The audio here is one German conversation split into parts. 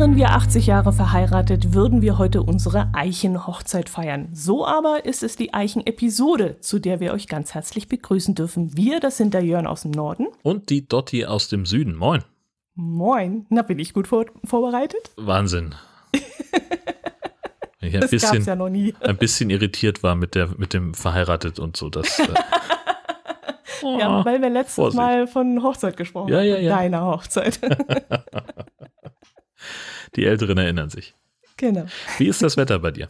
Wären wir 80 Jahre verheiratet, würden wir heute unsere Eichenhochzeit feiern. So aber ist es die Eichen-Episode, zu der wir euch ganz herzlich begrüßen dürfen. Wir, das sind der Jörn aus dem Norden. Und die Dotti aus dem Süden. Moin. Moin. Na, bin ich gut vor vorbereitet? Wahnsinn. Ich ein das bisschen, ja noch nie. ein bisschen irritiert war mit, der, mit dem verheiratet und so. Das, äh oh, ja, weil wir letztes Vorsicht. Mal von Hochzeit gesprochen haben. Ja, ja, ja. Deiner Hochzeit. Die Älteren erinnern sich. Genau. Wie ist das Wetter bei dir?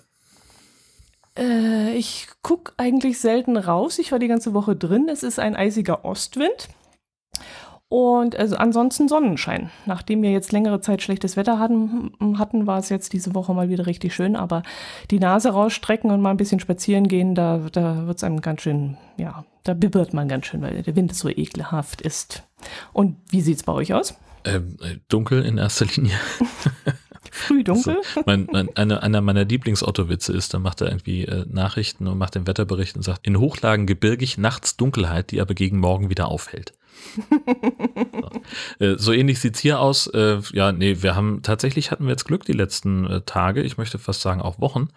Äh, ich gucke eigentlich selten raus. Ich war die ganze Woche drin. Es ist ein eisiger Ostwind. Und also ansonsten Sonnenschein. Nachdem wir jetzt längere Zeit schlechtes Wetter hatten, hatten, war es jetzt diese Woche mal wieder richtig schön. Aber die Nase rausstrecken und mal ein bisschen spazieren gehen, da, da wird es einem ganz schön, ja, da bibbert man ganz schön, weil der Wind so ekelhaft ist. Und wie sieht es bei euch aus? Ähm, äh, dunkel in erster Linie. Früh dunkel? Also, mein, mein, eine, einer meiner Lieblingsautowitze ist, da macht er irgendwie äh, Nachrichten und macht den Wetterbericht und sagt, in Hochlagen gebirgig, nachts Dunkelheit, die aber gegen Morgen wieder aufhält. so. Äh, so ähnlich sieht's hier aus. Äh, ja, nee, wir haben, tatsächlich hatten wir jetzt Glück die letzten äh, Tage, ich möchte fast sagen auch Wochen.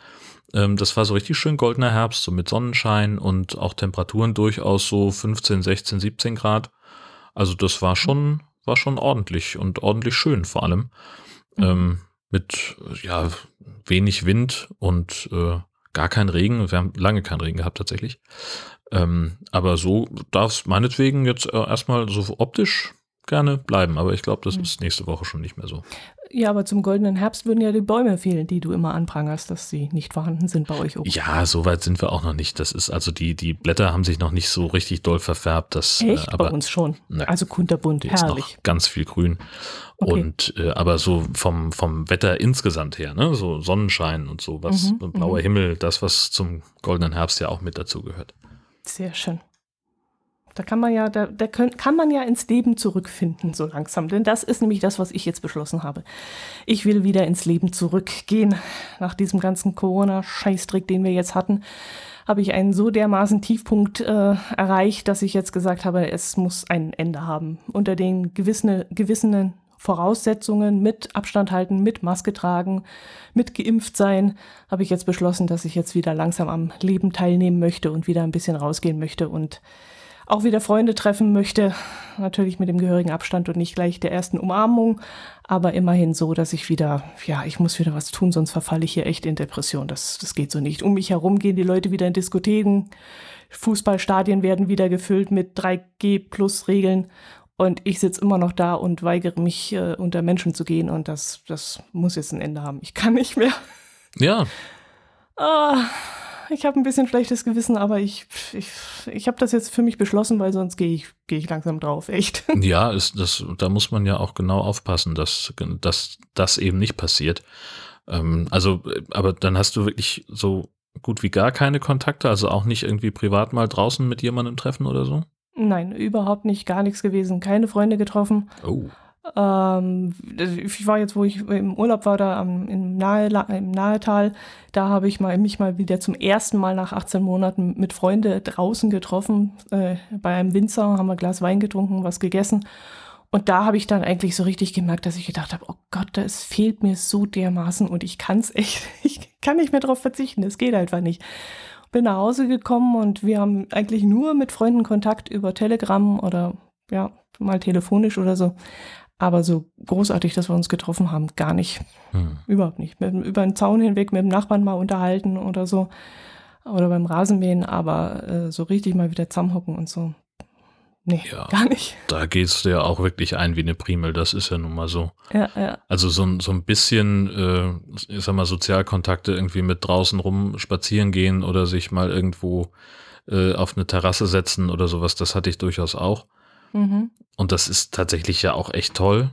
Ähm, das war so richtig schön goldener Herbst, so mit Sonnenschein und auch Temperaturen durchaus so 15, 16, 17 Grad. Also das war schon, war schon ordentlich und ordentlich schön vor allem. Mhm. Ähm, mit ja wenig Wind und äh, gar kein Regen. Wir haben lange keinen Regen gehabt tatsächlich. Ähm, aber so darf es meinetwegen jetzt äh, erstmal so optisch gerne bleiben. Aber ich glaube, das mhm. ist nächste Woche schon nicht mehr so. Ja, aber zum goldenen Herbst würden ja die Bäume fehlen, die du immer anprangerst, dass sie nicht vorhanden sind bei euch oben. Ja, so weit sind wir auch noch nicht. Das ist also die, die Blätter haben sich noch nicht so richtig doll verfärbt. Das, äh, Echt? Äh, aber, bei uns schon. Ne, also kunterbunt, herrlich. ganz viel grün. Okay. Und äh, aber so vom, vom Wetter insgesamt her, ne? So Sonnenschein und so, was, mhm, blauer mhm. Himmel, das, was zum goldenen Herbst ja auch mit dazu gehört. Sehr schön. Da kann man ja, da, da können, kann man ja ins Leben zurückfinden, so langsam. Denn das ist nämlich das, was ich jetzt beschlossen habe. Ich will wieder ins Leben zurückgehen. Nach diesem ganzen Corona-Scheißtrick, den wir jetzt hatten, habe ich einen so dermaßen Tiefpunkt äh, erreicht, dass ich jetzt gesagt habe, es muss ein Ende haben. Unter den gewissen, gewissen Voraussetzungen mit Abstand halten, mit Maske tragen, mit geimpft sein, habe ich jetzt beschlossen, dass ich jetzt wieder langsam am Leben teilnehmen möchte und wieder ein bisschen rausgehen möchte und auch wieder Freunde treffen möchte. Natürlich mit dem gehörigen Abstand und nicht gleich der ersten Umarmung, aber immerhin so, dass ich wieder, ja, ich muss wieder was tun, sonst verfalle ich hier echt in Depression. Das, das geht so nicht. Um mich herum gehen die Leute wieder in Diskotheken. Fußballstadien werden wieder gefüllt mit 3G plus Regeln. Und ich sitze immer noch da und weigere mich, äh, unter Menschen zu gehen. Und das, das muss jetzt ein Ende haben. Ich kann nicht mehr. Ja. Ah, ich habe ein bisschen schlechtes Gewissen, aber ich, ich, ich habe das jetzt für mich beschlossen, weil sonst gehe ich, geh ich langsam drauf, echt. Ja, ist das, da muss man ja auch genau aufpassen, dass, dass das eben nicht passiert. Ähm, also, aber dann hast du wirklich so gut wie gar keine Kontakte, also auch nicht irgendwie privat mal draußen mit jemandem treffen oder so? Nein, überhaupt nicht, gar nichts gewesen, keine Freunde getroffen. Oh. Ähm, ich war jetzt, wo ich im Urlaub war, da am, im, Nahe, im Nahetal, da habe ich mal, mich mal wieder zum ersten Mal nach 18 Monaten mit Freunden draußen getroffen. Äh, bei einem Winzer haben wir ein Glas Wein getrunken, was gegessen. Und da habe ich dann eigentlich so richtig gemerkt, dass ich gedacht habe, oh Gott, das fehlt mir so dermaßen und ich kann es echt, ich kann nicht mehr darauf verzichten, es geht einfach nicht. Bin nach Hause gekommen und wir haben eigentlich nur mit Freunden Kontakt über Telegram oder ja, mal telefonisch oder so. Aber so großartig, dass wir uns getroffen haben, gar nicht. Hm. Überhaupt nicht. Mit, über den Zaun hinweg mit dem Nachbarn mal unterhalten oder so. Oder beim Rasenmähen, aber äh, so richtig mal wieder zusammenhocken und so. Nee, ja, gar nicht. Da gehst du ja auch wirklich ein wie eine Primel, das ist ja nun mal so. Ja, ja. Also so, so ein bisschen, äh, ich sag mal, Sozialkontakte irgendwie mit draußen rum spazieren gehen oder sich mal irgendwo äh, auf eine Terrasse setzen oder sowas, das hatte ich durchaus auch. Mhm. Und das ist tatsächlich ja auch echt toll.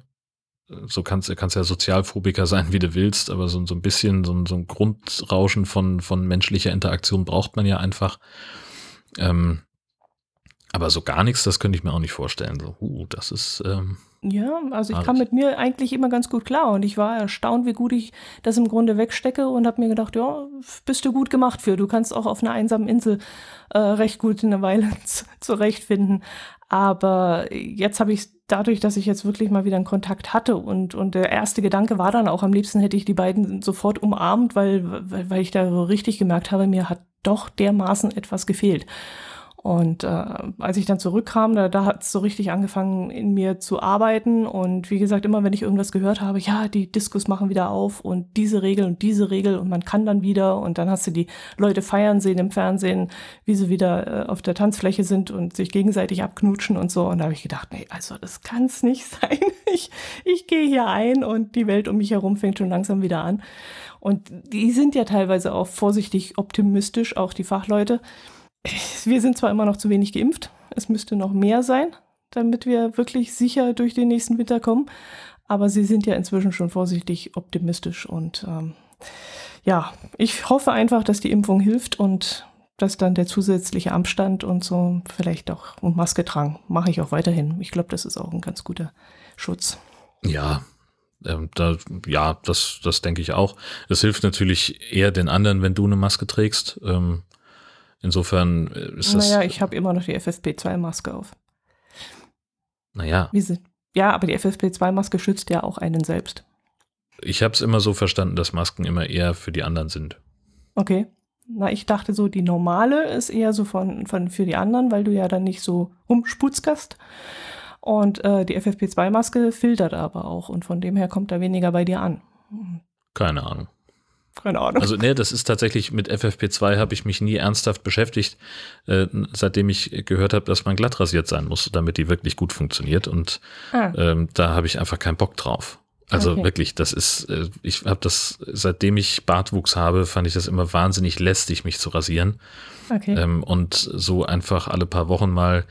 So kannst du kannst ja Sozialphobiker sein, wie du willst, aber so, so ein bisschen, so, so ein Grundrauschen von, von menschlicher Interaktion braucht man ja einfach. Ähm, Aber so gar nichts, das könnte ich mir auch nicht vorstellen. So, uh, das ist. Ähm, ja, also ich kam mit mir eigentlich immer ganz gut klar und ich war erstaunt, wie gut ich das im Grunde wegstecke und habe mir gedacht, ja, bist du gut gemacht für. Du kannst auch auf einer einsamen Insel äh, recht gut eine Weile zurechtfinden. Aber jetzt habe ich dadurch, dass ich jetzt wirklich mal wieder einen Kontakt hatte und, und der erste Gedanke war dann auch, am liebsten hätte ich die beiden sofort umarmt, weil, weil, weil ich da richtig gemerkt habe, mir hat doch dermaßen etwas gefehlt. Und äh, als ich dann zurückkam, da, da hat es so richtig angefangen, in mir zu arbeiten. Und wie gesagt, immer wenn ich irgendwas gehört habe, ja, die Diskus machen wieder auf und diese Regel und diese Regel und man kann dann wieder. Und dann hast du die Leute feiern sehen im Fernsehen, wie sie wieder äh, auf der Tanzfläche sind und sich gegenseitig abknutschen und so. Und da habe ich gedacht, nee, also das kann es nicht sein. Ich, ich gehe hier ein und die Welt um mich herum fängt schon langsam wieder an. Und die sind ja teilweise auch vorsichtig optimistisch, auch die Fachleute wir sind zwar immer noch zu wenig geimpft, es müsste noch mehr sein, damit wir wirklich sicher durch den nächsten Winter kommen. Aber sie sind ja inzwischen schon vorsichtig optimistisch und ähm, ja, ich hoffe einfach, dass die Impfung hilft und dass dann der zusätzliche Abstand und so vielleicht auch und Maske tragen, mache ich auch weiterhin. Ich glaube, das ist auch ein ganz guter Schutz. Ja, ähm, da, ja, das, das denke ich auch. Es hilft natürlich eher den anderen, wenn du eine Maske trägst. Ähm, Insofern äh, ist das. Naja, ich habe immer noch die FFP2-Maske auf. Naja. Wie sie, ja, aber die FFP2-Maske schützt ja auch einen selbst. Ich habe es immer so verstanden, dass Masken immer eher für die anderen sind. Okay. Na, ich dachte so, die normale ist eher so von, von für die anderen, weil du ja dann nicht so rumsputzkast. Und äh, die FFP2-Maske filtert aber auch und von dem her kommt da weniger bei dir an. Keine Ahnung. Keine Ahnung. Also, nee, das ist tatsächlich mit FFP2 habe ich mich nie ernsthaft beschäftigt, äh, seitdem ich gehört habe, dass man glatt rasiert sein muss, damit die wirklich gut funktioniert. Und ah. ähm, da habe ich einfach keinen Bock drauf. Also okay. wirklich, das ist, äh, ich habe das, seitdem ich Bartwuchs habe, fand ich das immer wahnsinnig lästig, mich zu rasieren. Okay. Ähm, und so einfach alle paar Wochen mal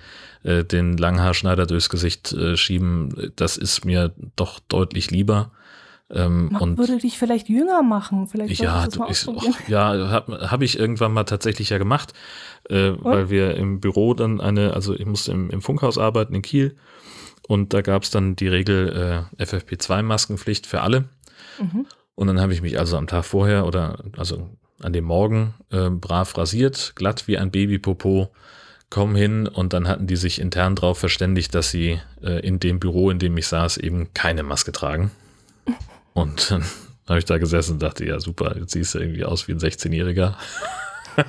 äh, den Langhaarschneider durchs Gesicht äh, schieben, das ist mir doch deutlich lieber. Ähm, und würde dich vielleicht jünger machen. Vielleicht ja, du, ich, oh, ja, habe hab ich irgendwann mal tatsächlich ja gemacht, äh, weil wir im Büro dann eine, also ich musste im, im Funkhaus arbeiten in Kiel und da gab es dann die Regel äh, FFP2-Maskenpflicht für alle. Mhm. Und dann habe ich mich also am Tag vorher oder also an dem Morgen äh, brav rasiert, glatt wie ein Babypopo, komm hin und dann hatten die sich intern darauf verständigt, dass sie äh, in dem Büro, in dem ich saß, eben keine Maske tragen. Und dann habe ich da gesessen und dachte, ja super, jetzt siehst du irgendwie aus wie ein 16-Jähriger.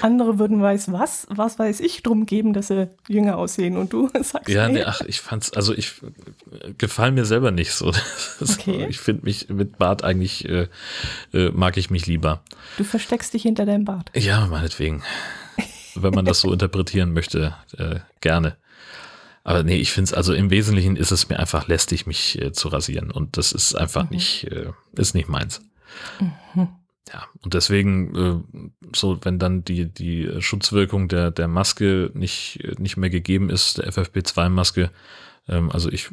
Andere würden weiß was, was weiß ich drum geben, dass sie jünger aussehen und du sagst Ja, nee, ach, ich fand's, also ich gefallen mir selber nicht so. Okay. ich finde mich mit Bart eigentlich äh, äh, mag ich mich lieber. Du versteckst dich hinter deinem Bart. Ja, meinetwegen. Wenn man das so interpretieren möchte, äh, gerne. Aber nee, ich finde es, also im Wesentlichen ist es mir einfach lästig, mich äh, zu rasieren. Und das ist einfach mhm. nicht, äh, ist nicht meins. Mhm. Ja, und deswegen, äh, so, wenn dann die, die Schutzwirkung der, der Maske nicht, nicht mehr gegeben ist, der FFP2-Maske, ähm, also ich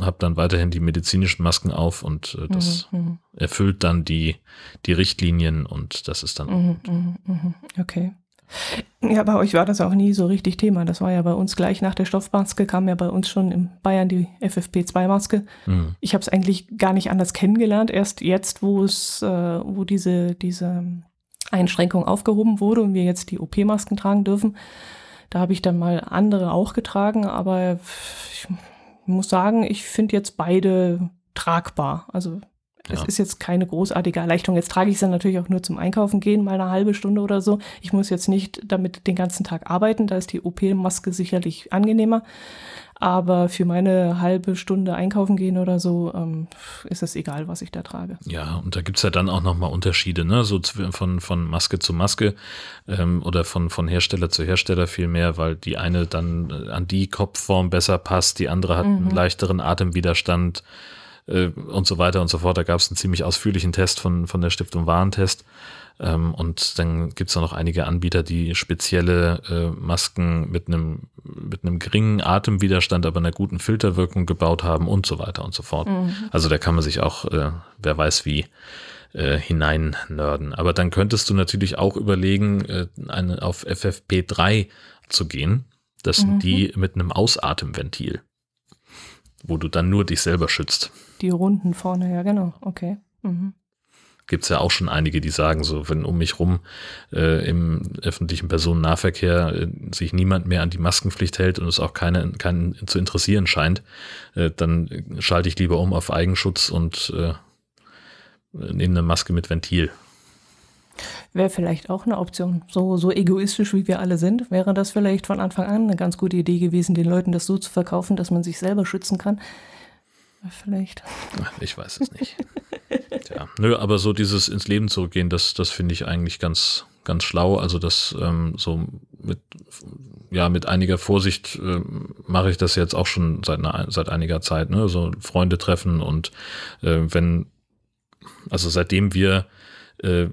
habe dann weiterhin die medizinischen Masken auf und äh, das mhm, mhm. erfüllt dann die, die Richtlinien und das ist dann mhm, mhm, mhm. Okay. Ja, bei euch war das auch nie so richtig Thema. Das war ja bei uns gleich nach der Stoffmaske, kam ja bei uns schon in Bayern die FFP2-Maske. Mhm. Ich habe es eigentlich gar nicht anders kennengelernt. Erst jetzt, wo es, äh, wo diese, diese Einschränkung aufgehoben wurde und wir jetzt die OP-Masken tragen dürfen, da habe ich dann mal andere auch getragen. Aber ich muss sagen, ich finde jetzt beide tragbar. Also es ja. ist jetzt keine großartige Erleichterung. Jetzt trage ich es dann natürlich auch nur zum Einkaufen gehen, mal eine halbe Stunde oder so. Ich muss jetzt nicht damit den ganzen Tag arbeiten. Da ist die OP-Maske sicherlich angenehmer. Aber für meine halbe Stunde einkaufen gehen oder so ähm, ist es egal, was ich da trage. Ja, und da gibt es ja dann auch nochmal Unterschiede, ne? So von, von Maske zu Maske ähm, oder von, von Hersteller zu Hersteller viel mehr, weil die eine dann äh, an die Kopfform besser passt, die andere hat mhm. einen leichteren Atemwiderstand äh, und so weiter und so fort. Da gab es einen ziemlich ausführlichen Test von, von der Stiftung Warentest. Ähm, und dann gibt es noch einige Anbieter, die spezielle äh, Masken mit einem mit einem geringen Atemwiderstand, aber einer guten Filterwirkung gebaut haben und so weiter und so fort. Mhm. Also da kann man sich auch, äh, wer weiß wie, äh, hinein nörden. Aber dann könntest du natürlich auch überlegen, äh, eine, auf FFP3 zu gehen. Das sind mhm. die mit einem Ausatemventil, wo du dann nur dich selber schützt. Die runden vorne, ja genau, okay. Mhm gibt es ja auch schon einige, die sagen, so wenn um mich rum äh, im öffentlichen Personennahverkehr äh, sich niemand mehr an die Maskenpflicht hält und es auch keinen keinen zu interessieren scheint, äh, dann schalte ich lieber um auf Eigenschutz und äh, nehme eine Maske mit Ventil. Wäre vielleicht auch eine Option. So, so egoistisch wie wir alle sind, wäre das vielleicht von Anfang an eine ganz gute Idee gewesen, den Leuten das so zu verkaufen, dass man sich selber schützen kann. Vielleicht. Ich weiß es nicht. Tja, nö, aber so dieses ins Leben zurückgehen, das, das finde ich eigentlich ganz, ganz schlau. Also das ähm, so mit, ja, mit einiger Vorsicht äh, mache ich das jetzt auch schon seit, einer, seit einiger Zeit. Ne? So Freunde treffen und äh, wenn, also seitdem wir äh,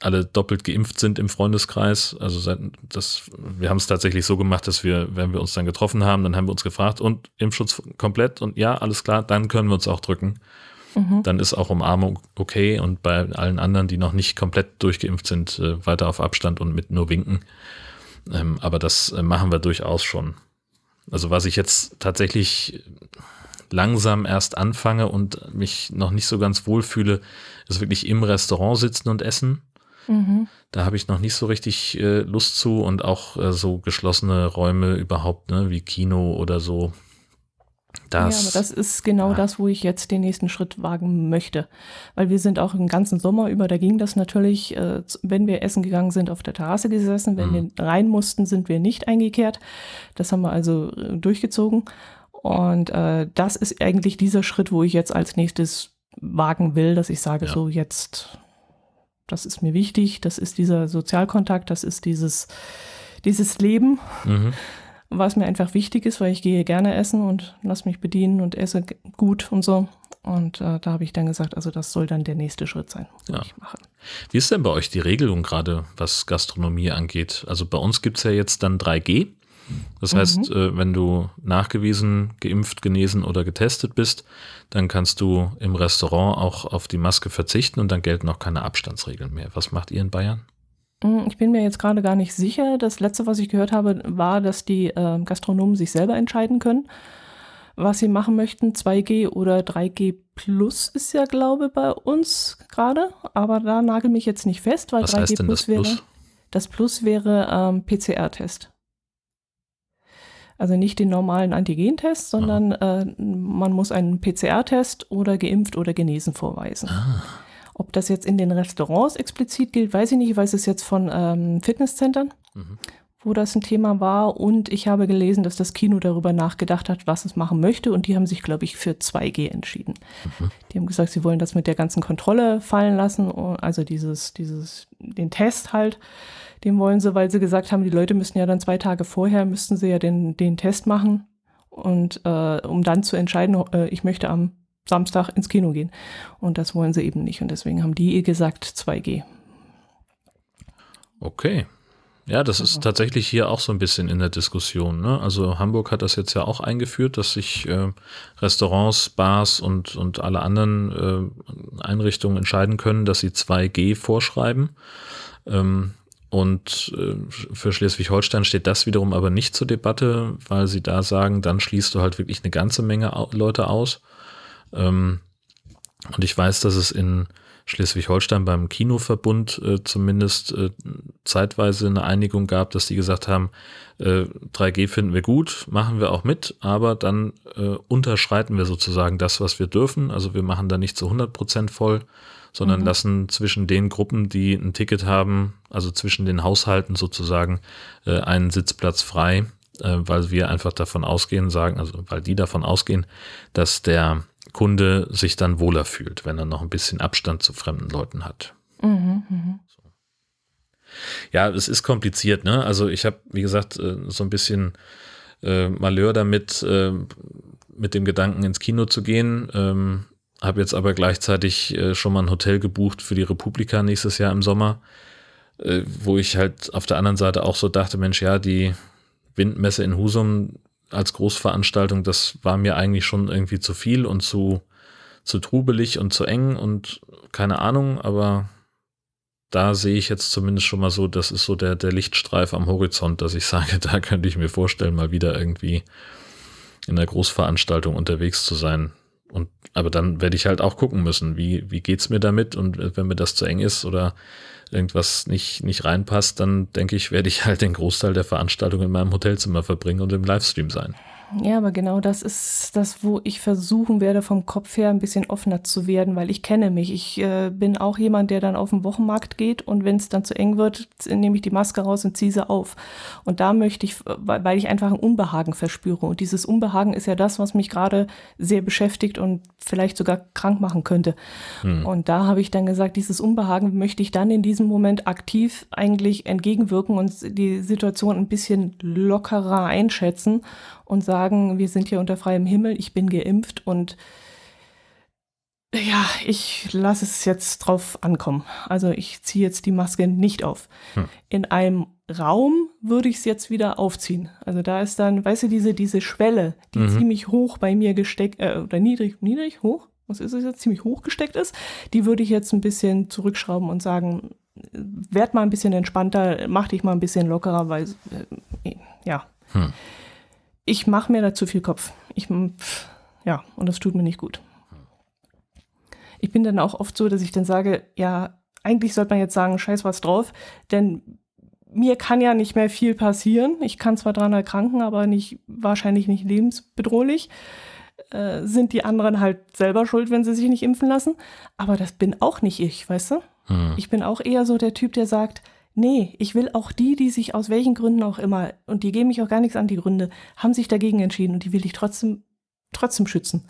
alle doppelt geimpft sind im Freundeskreis. Also seit, das, wir haben es tatsächlich so gemacht, dass wir, wenn wir uns dann getroffen haben, dann haben wir uns gefragt und Impfschutz komplett und ja, alles klar, dann können wir uns auch drücken. Mhm. Dann ist auch Umarmung okay und bei allen anderen, die noch nicht komplett durchgeimpft sind, äh, weiter auf Abstand und mit nur winken. Ähm, aber das äh, machen wir durchaus schon. Also was ich jetzt tatsächlich langsam erst anfange und mich noch nicht so ganz wohl fühle, ist wirklich im Restaurant sitzen und essen. Mhm. Da habe ich noch nicht so richtig äh, Lust zu und auch äh, so geschlossene Räume überhaupt, ne, wie Kino oder so. Das, ja, aber das ist genau ja. das, wo ich jetzt den nächsten Schritt wagen möchte. Weil wir sind auch im ganzen Sommer über, da ging das natürlich, äh, wenn wir essen gegangen sind, auf der Terrasse gesessen. Wenn mhm. wir rein mussten, sind wir nicht eingekehrt. Das haben wir also äh, durchgezogen. Und äh, das ist eigentlich dieser Schritt, wo ich jetzt als nächstes wagen will, dass ich sage, ja. so jetzt das ist mir wichtig, das ist dieser Sozialkontakt, das ist dieses, dieses Leben, mhm. was mir einfach wichtig ist, weil ich gehe gerne essen und lass mich bedienen und esse gut und so. Und äh, da habe ich dann gesagt, also das soll dann der nächste Schritt sein, ja. ich mache. Wie ist denn bei euch die Regelung gerade, was Gastronomie angeht? Also bei uns gibt es ja jetzt dann 3G. Das mhm. heißt, äh, wenn du nachgewiesen, geimpft, genesen oder getestet bist, dann kannst du im Restaurant auch auf die Maske verzichten und dann gelten auch keine Abstandsregeln mehr. Was macht ihr in Bayern? Mm, ich bin mir jetzt gerade gar nicht sicher. Das letzte, was ich gehört habe, war, dass die äh, Gastronomen sich selber entscheiden können, was sie machen möchten. 2G oder 3G Plus ist ja, glaube ich, bei uns gerade. Aber da nagel mich jetzt nicht fest, weil was 3G Plus, Plus wäre. Das Plus wäre ähm, PCR-Test. Also nicht den normalen Antigentest, sondern äh, man muss einen PCR-Test oder geimpft oder genesen vorweisen. Ah. Ob das jetzt in den Restaurants explizit gilt, weiß ich nicht. Ich weiß es jetzt von ähm, Fitnesszentren, mhm. wo das ein Thema war. Und ich habe gelesen, dass das Kino darüber nachgedacht hat, was es machen möchte. Und die haben sich, glaube ich, für 2G entschieden. Mhm. Die haben gesagt, sie wollen das mit der ganzen Kontrolle fallen lassen. Also dieses, dieses, den Test halt. Den wollen sie, weil sie gesagt haben, die Leute müssen ja dann zwei Tage vorher, müssten sie ja den, den Test machen. Und äh, um dann zu entscheiden, äh, ich möchte am Samstag ins Kino gehen. Und das wollen sie eben nicht. Und deswegen haben die gesagt 2G. Okay. Ja, das ist tatsächlich hier auch so ein bisschen in der Diskussion. Ne? Also Hamburg hat das jetzt ja auch eingeführt, dass sich äh, Restaurants, Bars und, und alle anderen äh, Einrichtungen entscheiden können, dass sie 2G vorschreiben. Ähm, und äh, für Schleswig-Holstein steht das wiederum aber nicht zur Debatte, weil sie da sagen, dann schließt du halt wirklich eine ganze Menge Leute aus. Ähm, und ich weiß, dass es in Schleswig-Holstein beim Kinoverbund äh, zumindest äh, zeitweise eine Einigung gab, dass die gesagt haben, 3G finden wir gut, machen wir auch mit, aber dann unterschreiten wir sozusagen das, was wir dürfen. Also wir machen da nicht zu 100 Prozent voll, sondern mhm. lassen zwischen den Gruppen, die ein Ticket haben, also zwischen den Haushalten sozusagen, äh, einen Sitzplatz frei, äh, weil wir einfach davon ausgehen, sagen, also weil die davon ausgehen, dass der Kunde sich dann wohler fühlt, wenn er noch ein bisschen Abstand zu fremden Leuten hat. Mhm, mh. Ja, es ist kompliziert, ne? Also ich habe, wie gesagt, äh, so ein bisschen äh, Malheur damit, äh, mit dem Gedanken ins Kino zu gehen. Ähm, habe jetzt aber gleichzeitig äh, schon mal ein Hotel gebucht für die Republika nächstes Jahr im Sommer, äh, wo ich halt auf der anderen Seite auch so dachte, Mensch, ja, die Windmesse in Husum als Großveranstaltung, das war mir eigentlich schon irgendwie zu viel und zu, zu trubelig und zu eng und keine Ahnung, aber da sehe ich jetzt zumindest schon mal so, das ist so der, der Lichtstreif am Horizont, dass ich sage, da könnte ich mir vorstellen, mal wieder irgendwie in einer Großveranstaltung unterwegs zu sein. Und, aber dann werde ich halt auch gucken müssen, wie, wie geht's mir damit und wenn mir das zu eng ist oder irgendwas nicht, nicht reinpasst, dann denke ich, werde ich halt den Großteil der Veranstaltung in meinem Hotelzimmer verbringen und im Livestream sein. Ja, aber genau das ist das, wo ich versuchen werde, vom Kopf her ein bisschen offener zu werden, weil ich kenne mich. Ich äh, bin auch jemand, der dann auf den Wochenmarkt geht und wenn es dann zu eng wird, nehme ich die Maske raus und ziehe sie auf. Und da möchte ich, weil ich einfach ein Unbehagen verspüre. Und dieses Unbehagen ist ja das, was mich gerade sehr beschäftigt und vielleicht sogar krank machen könnte. Hm. Und da habe ich dann gesagt, dieses Unbehagen möchte ich dann in diesem Moment aktiv eigentlich entgegenwirken und die Situation ein bisschen lockerer einschätzen und sagen, wir sind hier unter freiem Himmel, ich bin geimpft und ja, ich lasse es jetzt drauf ankommen. Also ich ziehe jetzt die Maske nicht auf. Hm. In einem Raum würde ich es jetzt wieder aufziehen. Also da ist dann, weißt du, diese, diese Schwelle, die mhm. ziemlich hoch bei mir gesteckt, äh, oder niedrig, niedrig, hoch, was ist es jetzt, ziemlich hoch gesteckt ist, die würde ich jetzt ein bisschen zurückschrauben und sagen, werd mal ein bisschen entspannter, mach dich mal ein bisschen lockerer, weil, äh, ja. Hm ich mache mir da zu viel Kopf. Ich, ja, und das tut mir nicht gut. Ich bin dann auch oft so, dass ich dann sage, ja, eigentlich sollte man jetzt sagen, scheiß was drauf, denn mir kann ja nicht mehr viel passieren. Ich kann zwar dran erkranken, aber nicht, wahrscheinlich nicht lebensbedrohlich. Äh, sind die anderen halt selber schuld, wenn sie sich nicht impfen lassen. Aber das bin auch nicht ich, weißt du? Hm. Ich bin auch eher so der Typ, der sagt, Nee, ich will auch die, die sich aus welchen Gründen auch immer, und die geben mich auch gar nichts an die Gründe, haben sich dagegen entschieden und die will ich trotzdem, trotzdem schützen.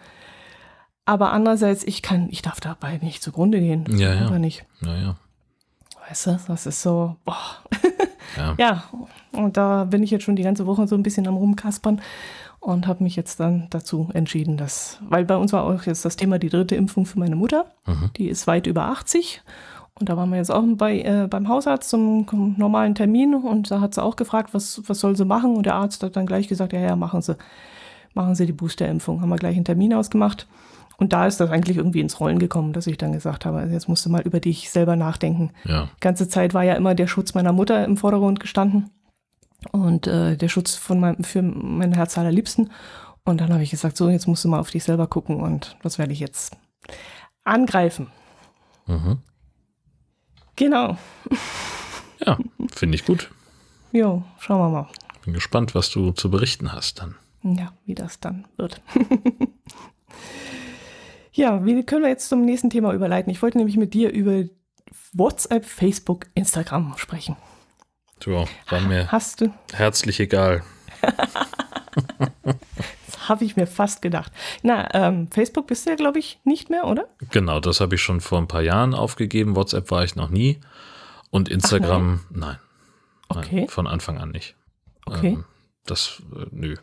Aber andererseits, ich kann, ich darf dabei nicht zugrunde gehen. Das ja, ja. Nicht. Ja, ja. Weißt du, das ist so, boah. Ja. ja, und da bin ich jetzt schon die ganze Woche so ein bisschen am Rumkaspern und habe mich jetzt dann dazu entschieden, dass, weil bei uns war auch jetzt das Thema die dritte Impfung für meine Mutter. Mhm. Die ist weit über 80 und da waren wir jetzt auch bei, äh, beim Hausarzt zum, zum, normalen Termin und da hat sie auch gefragt, was, was soll sie machen? Und der Arzt hat dann gleich gesagt, ja, ja, machen Sie, machen Sie die Boosterimpfung. Haben wir gleich einen Termin ausgemacht. Und da ist das eigentlich irgendwie ins Rollen gekommen, dass ich dann gesagt habe, also jetzt musst du mal über dich selber nachdenken. Ja. Die ganze Zeit war ja immer der Schutz meiner Mutter im Vordergrund gestanden und äh, der Schutz von meinem, für mein Herz allerliebsten. Und dann habe ich gesagt, so, jetzt musst du mal auf dich selber gucken und das werde ich jetzt angreifen. Mhm. Genau. Ja, finde ich gut. Jo, schauen wir mal. Bin gespannt, was du zu berichten hast dann. Ja, wie das dann wird. ja, wie können wir jetzt zum nächsten Thema überleiten? Ich wollte nämlich mit dir über WhatsApp, Facebook, Instagram sprechen. So, war mir Hast du? herzlich egal. habe ich mir fast gedacht. Na, ähm, Facebook bist du ja, glaube ich, nicht mehr, oder? Genau, das habe ich schon vor ein paar Jahren aufgegeben. WhatsApp war ich noch nie. Und Instagram, Ach, nein. nein. Okay. von Anfang an nicht. Okay. Ähm, das, äh, nö,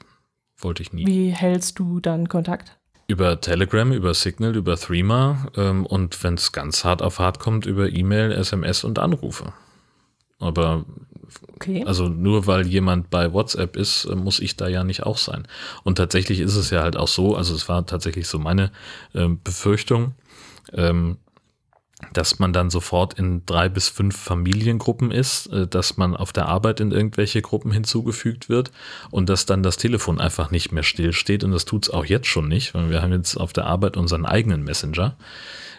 wollte ich nie. Wie hältst du dann Kontakt? Über Telegram, über Signal, über Threema ähm, und wenn es ganz hart auf hart kommt, über E-Mail, SMS und Anrufe. Aber okay. also nur weil jemand bei WhatsApp ist, äh, muss ich da ja nicht auch sein. Und tatsächlich ist es ja halt auch so, also es war tatsächlich so meine äh, Befürchtung, ähm, dass man dann sofort in drei bis fünf Familiengruppen ist, äh, dass man auf der Arbeit in irgendwelche Gruppen hinzugefügt wird und dass dann das Telefon einfach nicht mehr stillsteht. Und das tut es auch jetzt schon nicht, weil wir haben jetzt auf der Arbeit unseren eigenen Messenger.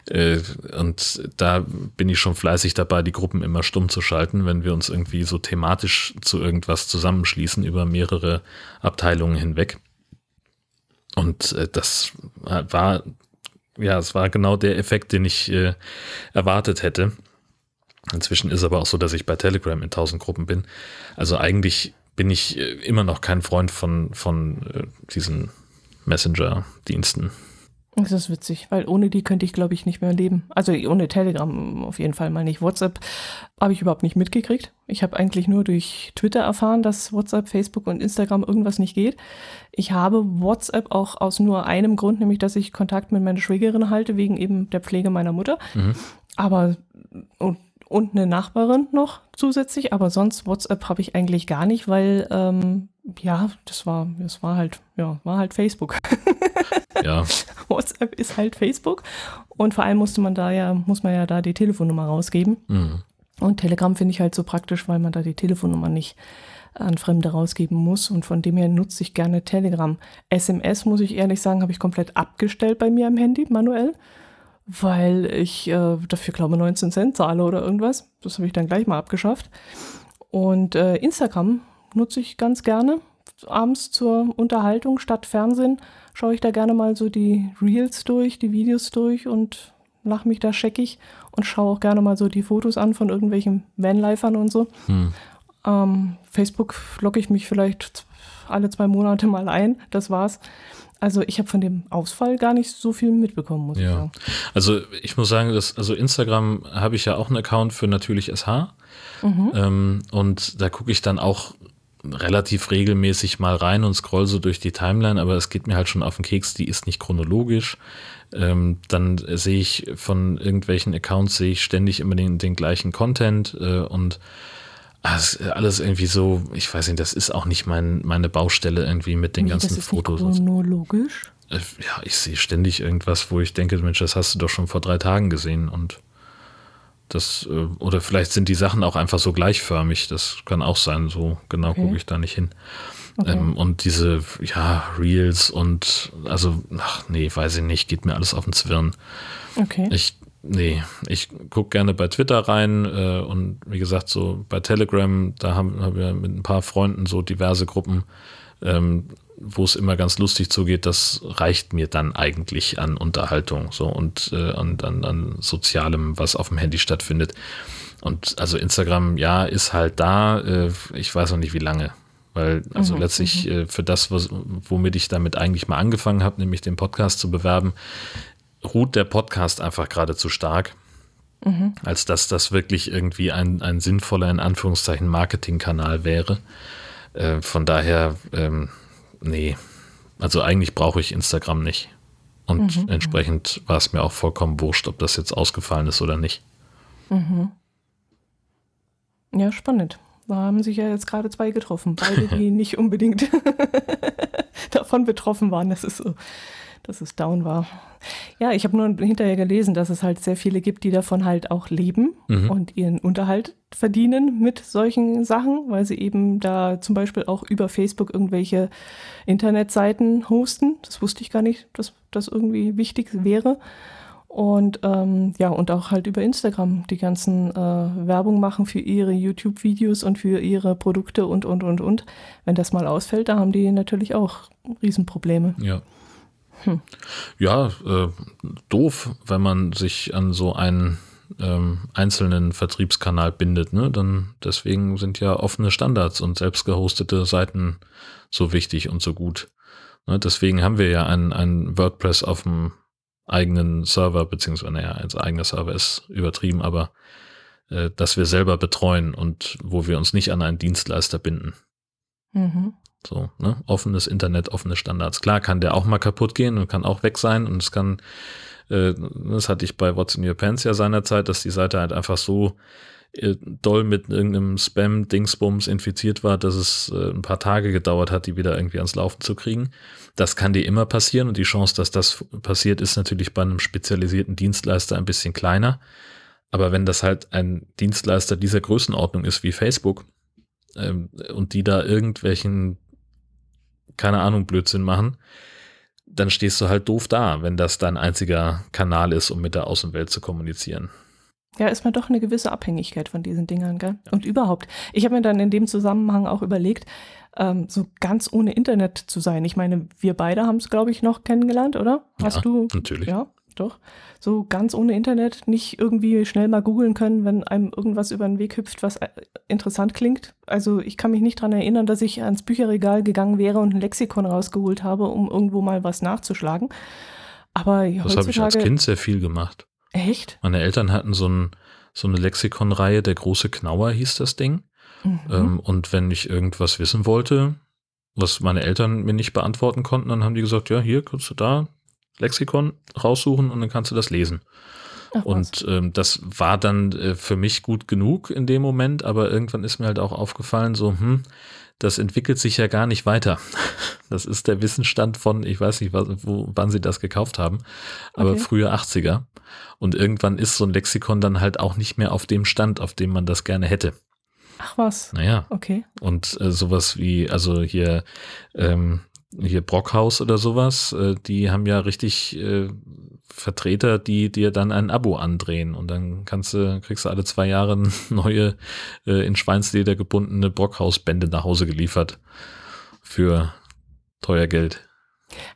Äh, und da bin ich schon fleißig dabei, die Gruppen immer stumm zu schalten, wenn wir uns irgendwie so thematisch zu irgendwas zusammenschließen über mehrere Abteilungen hinweg. Und äh, das war, ja, es war genau der Effekt, den ich äh, erwartet hätte. Inzwischen ist aber auch so, dass ich bei Telegram in tausend Gruppen bin. Also eigentlich bin ich immer noch kein Freund von, von diesen Messenger-Diensten. Das ist witzig, weil ohne die könnte ich, glaube ich, nicht mehr leben. Also ohne Telegram auf jeden Fall mal nicht. WhatsApp habe ich überhaupt nicht mitgekriegt. Ich habe eigentlich nur durch Twitter erfahren, dass WhatsApp, Facebook und Instagram irgendwas nicht geht. Ich habe WhatsApp auch aus nur einem Grund, nämlich dass ich Kontakt mit meiner Schwägerin halte, wegen eben der Pflege meiner Mutter. Mhm. Aber und, und eine Nachbarin noch zusätzlich, aber sonst WhatsApp habe ich eigentlich gar nicht, weil ähm, ja, das war, das war halt, ja, war halt Facebook. Ja. WhatsApp ist halt Facebook. Und vor allem musste man da ja, muss man ja da die Telefonnummer rausgeben. Mhm. Und Telegram finde ich halt so praktisch, weil man da die Telefonnummer nicht an Fremde rausgeben muss. Und von dem her nutze ich gerne Telegram. SMS, muss ich ehrlich sagen, habe ich komplett abgestellt bei mir am Handy, manuell, weil ich äh, dafür, glaube ich, 19 Cent zahle oder irgendwas. Das habe ich dann gleich mal abgeschafft. Und äh, Instagram nutze ich ganz gerne. Abends zur Unterhaltung statt Fernsehen schaue ich da gerne mal so die Reels durch, die Videos durch und lache mich da scheckig und schaue auch gerne mal so die Fotos an von irgendwelchen Vanlifern und so. Hm. Ähm, Facebook logge ich mich vielleicht alle zwei Monate mal ein. Das war's. Also ich habe von dem Ausfall gar nicht so viel mitbekommen, muss ja. ich sagen. Also ich muss sagen, dass, also Instagram habe ich ja auch einen Account für natürlich SH. Mhm. Ähm, und da gucke ich dann auch relativ regelmäßig mal rein und scroll so durch die Timeline, aber es geht mir halt schon auf den Keks, die ist nicht chronologisch. Ähm, dann sehe ich von irgendwelchen Accounts, sehe ich ständig immer den, den gleichen Content äh, und alles irgendwie so, ich weiß nicht, das ist auch nicht mein, meine Baustelle irgendwie mit den Wie, ganzen das ist Fotos. Nicht chronologisch? Äh, ja, ich sehe ständig irgendwas, wo ich denke, Mensch, das hast du doch schon vor drei Tagen gesehen und das, äh, oder vielleicht sind die Sachen auch einfach so gleichförmig, das kann auch sein, so genau okay. gucke ich da nicht hin. Okay. Ähm, und diese, ja, Reels und, also, ach nee, weiß ich nicht, geht mir alles auf den Zwirn. Okay. Ich Nee, ich gucke gerne bei Twitter rein äh, und wie gesagt, so bei Telegram, da haben, haben wir mit ein paar Freunden so diverse Gruppen, ähm, wo es immer ganz lustig zugeht. Das reicht mir dann eigentlich an Unterhaltung so und äh, an, an, an Sozialem, was auf dem Handy stattfindet. Und also Instagram, ja, ist halt da. Äh, ich weiß noch nicht, wie lange. Weil, also mhm, letztlich mhm. äh, für das, was, womit ich damit eigentlich mal angefangen habe, nämlich den Podcast zu bewerben, ruht der Podcast einfach gerade zu stark, mhm. als dass das wirklich irgendwie ein, ein sinnvoller, in Anführungszeichen, Marketingkanal wäre. Äh, von daher, ähm, nee, also eigentlich brauche ich Instagram nicht. Und mhm. entsprechend war es mir auch vollkommen wurscht, ob das jetzt ausgefallen ist oder nicht. Mhm. Ja, spannend. Da haben sich ja jetzt gerade zwei getroffen. Beide, die nicht unbedingt davon betroffen waren. Das ist so dass es down war. Ja, ich habe nur hinterher gelesen, dass es halt sehr viele gibt, die davon halt auch leben mhm. und ihren Unterhalt verdienen mit solchen Sachen, weil sie eben da zum Beispiel auch über Facebook irgendwelche Internetseiten hosten. Das wusste ich gar nicht, dass das irgendwie wichtig wäre. Und ähm, ja, und auch halt über Instagram die ganzen äh, Werbung machen für ihre YouTube-Videos und für ihre Produkte und, und, und, und. Wenn das mal ausfällt, da haben die natürlich auch Riesenprobleme. Ja. Hm. Ja, äh, doof, wenn man sich an so einen ähm, einzelnen Vertriebskanal bindet. Ne? Dann deswegen sind ja offene Standards und selbst gehostete Seiten so wichtig und so gut. Ne? Deswegen haben wir ja ein, ein WordPress auf dem eigenen Server, beziehungsweise, naja, ein eigener Server ist übertrieben, aber äh, dass wir selber betreuen und wo wir uns nicht an einen Dienstleister binden. Mhm. So, ne? Offenes Internet, offene Standards. Klar kann der auch mal kaputt gehen und kann auch weg sein und es kann, äh, das hatte ich bei What's in Your Pants ja seinerzeit, dass die Seite halt einfach so äh, doll mit irgendeinem Spam-Dingsbums infiziert war, dass es äh, ein paar Tage gedauert hat, die wieder irgendwie ans Laufen zu kriegen. Das kann dir immer passieren und die Chance, dass das passiert, ist natürlich bei einem spezialisierten Dienstleister ein bisschen kleiner. Aber wenn das halt ein Dienstleister dieser Größenordnung ist wie Facebook, ähm, und die da irgendwelchen keine Ahnung, Blödsinn machen, dann stehst du halt doof da, wenn das dein einziger Kanal ist, um mit der Außenwelt zu kommunizieren. Ja, ist mir doch eine gewisse Abhängigkeit von diesen Dingern, gell? Ja. Und überhaupt. Ich habe mir dann in dem Zusammenhang auch überlegt, ähm, so ganz ohne Internet zu sein. Ich meine, wir beide haben es, glaube ich, noch kennengelernt, oder? Hast ja, du? Natürlich. Ja, doch. So ganz ohne Internet, nicht irgendwie schnell mal googeln können, wenn einem irgendwas über den Weg hüpft, was äh, interessant klingt. Also ich kann mich nicht daran erinnern, dass ich ans Bücherregal gegangen wäre und ein Lexikon rausgeholt habe, um irgendwo mal was nachzuschlagen. Aber das habe ich als Kind sehr viel gemacht. Echt? Meine Eltern hatten so, ein, so eine Lexikonreihe, der große Knauer hieß das Ding. Mhm. Ähm, und wenn ich irgendwas wissen wollte, was meine Eltern mir nicht beantworten konnten, dann haben die gesagt, ja, hier, kannst du da, Lexikon raussuchen und dann kannst du das lesen. Ach, und ähm, das war dann äh, für mich gut genug in dem Moment, aber irgendwann ist mir halt auch aufgefallen, so, hm, das entwickelt sich ja gar nicht weiter. Das ist der Wissensstand von, ich weiß nicht, wo, wann sie das gekauft haben, aber okay. frühe 80er. Und irgendwann ist so ein Lexikon dann halt auch nicht mehr auf dem Stand, auf dem man das gerne hätte. Ach was. Naja. Okay. Und äh, sowas wie, also hier, ähm, hier Brockhaus oder sowas, äh, die haben ja richtig äh, Vertreter, die dir dann ein Abo andrehen und dann kannst du, kriegst du alle zwei Jahre neue äh, in Schweinsleder gebundene Brockhausbände nach Hause geliefert für teuer Geld.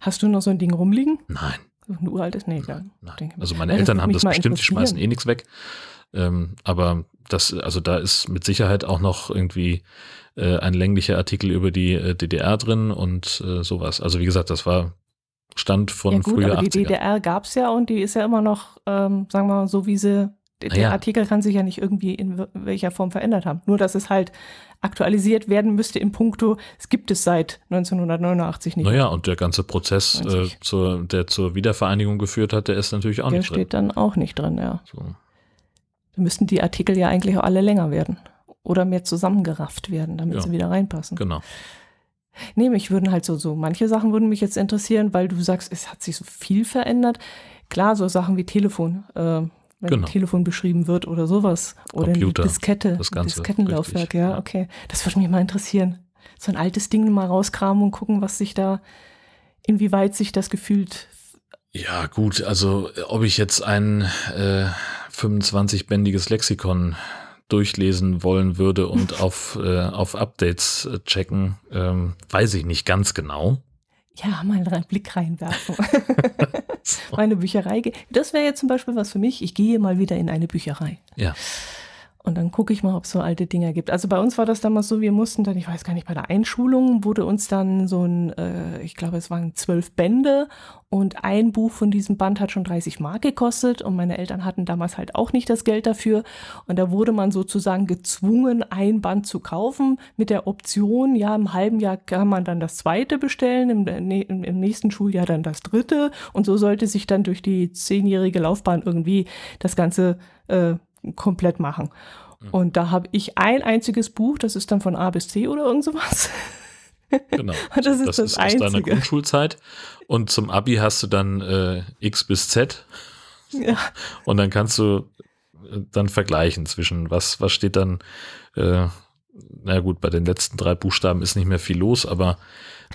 Hast du noch so ein Ding rumliegen? Nein. Ein uraltes? Nee, klar. Nein. Also meine ja, Eltern haben das bestimmt, die schmeißen eh nichts weg. Ähm, aber das, also da ist mit Sicherheit auch noch irgendwie äh, ein länglicher Artikel über die äh, DDR drin und äh, sowas. Also wie gesagt, das war Stand von ja gut, früher aber 80er. Die DDR gab es ja und die ist ja immer noch, ähm, sagen wir mal, so wie sie, der naja. Artikel kann sich ja nicht irgendwie in welcher Form verändert haben. Nur, dass es halt aktualisiert werden müsste im Punkto, es gibt es seit 1989 nicht. Naja, und der ganze Prozess, äh, zur, der zur Wiedervereinigung geführt hat, der ist natürlich auch der nicht drin. Der steht dann auch nicht drin, ja. So. Da müssten die Artikel ja eigentlich auch alle länger werden oder mehr zusammengerafft werden, damit ja, sie wieder reinpassen. Genau. Nee, mich würden halt so, so, manche Sachen würden mich jetzt interessieren, weil du sagst, es hat sich so viel verändert. Klar, so Sachen wie Telefon, äh, wenn genau. Telefon beschrieben wird oder sowas. Oder Computer, Diskette, das Ganze, Diskettenlaufwerk, richtig, ja, okay. Das würde mich mal interessieren. So ein altes Ding mal rauskramen und gucken, was sich da, inwieweit sich das gefühlt. Ja, gut, also ob ich jetzt ein äh, 25-bändiges Lexikon durchlesen wollen würde und auf, äh, auf Updates äh, checken, ähm, weiß ich nicht ganz genau. Ja, mal einen Blick reinwerfen. so. Meine Bücherei. Das wäre jetzt zum Beispiel was für mich. Ich gehe mal wieder in eine Bücherei. Ja. Und dann gucke ich mal, ob es so alte Dinger gibt. Also bei uns war das damals so, wir mussten dann, ich weiß gar nicht, bei der Einschulung wurde uns dann so ein, äh, ich glaube, es waren zwölf Bände und ein Buch von diesem Band hat schon 30 Mark gekostet und meine Eltern hatten damals halt auch nicht das Geld dafür. Und da wurde man sozusagen gezwungen, ein Band zu kaufen mit der Option, ja, im halben Jahr kann man dann das zweite bestellen, im, im nächsten Schuljahr dann das dritte. Und so sollte sich dann durch die zehnjährige Laufbahn irgendwie das Ganze äh, komplett machen. Mhm. Und da habe ich ein einziges Buch, das ist dann von A bis C oder irgend sowas. Genau. Und das ist das, das ist Einzige. aus deiner Grundschulzeit. Und zum Abi hast du dann äh, X bis Z. Ja. Und dann kannst du äh, dann vergleichen zwischen was, was steht dann, äh, na gut, bei den letzten drei Buchstaben ist nicht mehr viel los, aber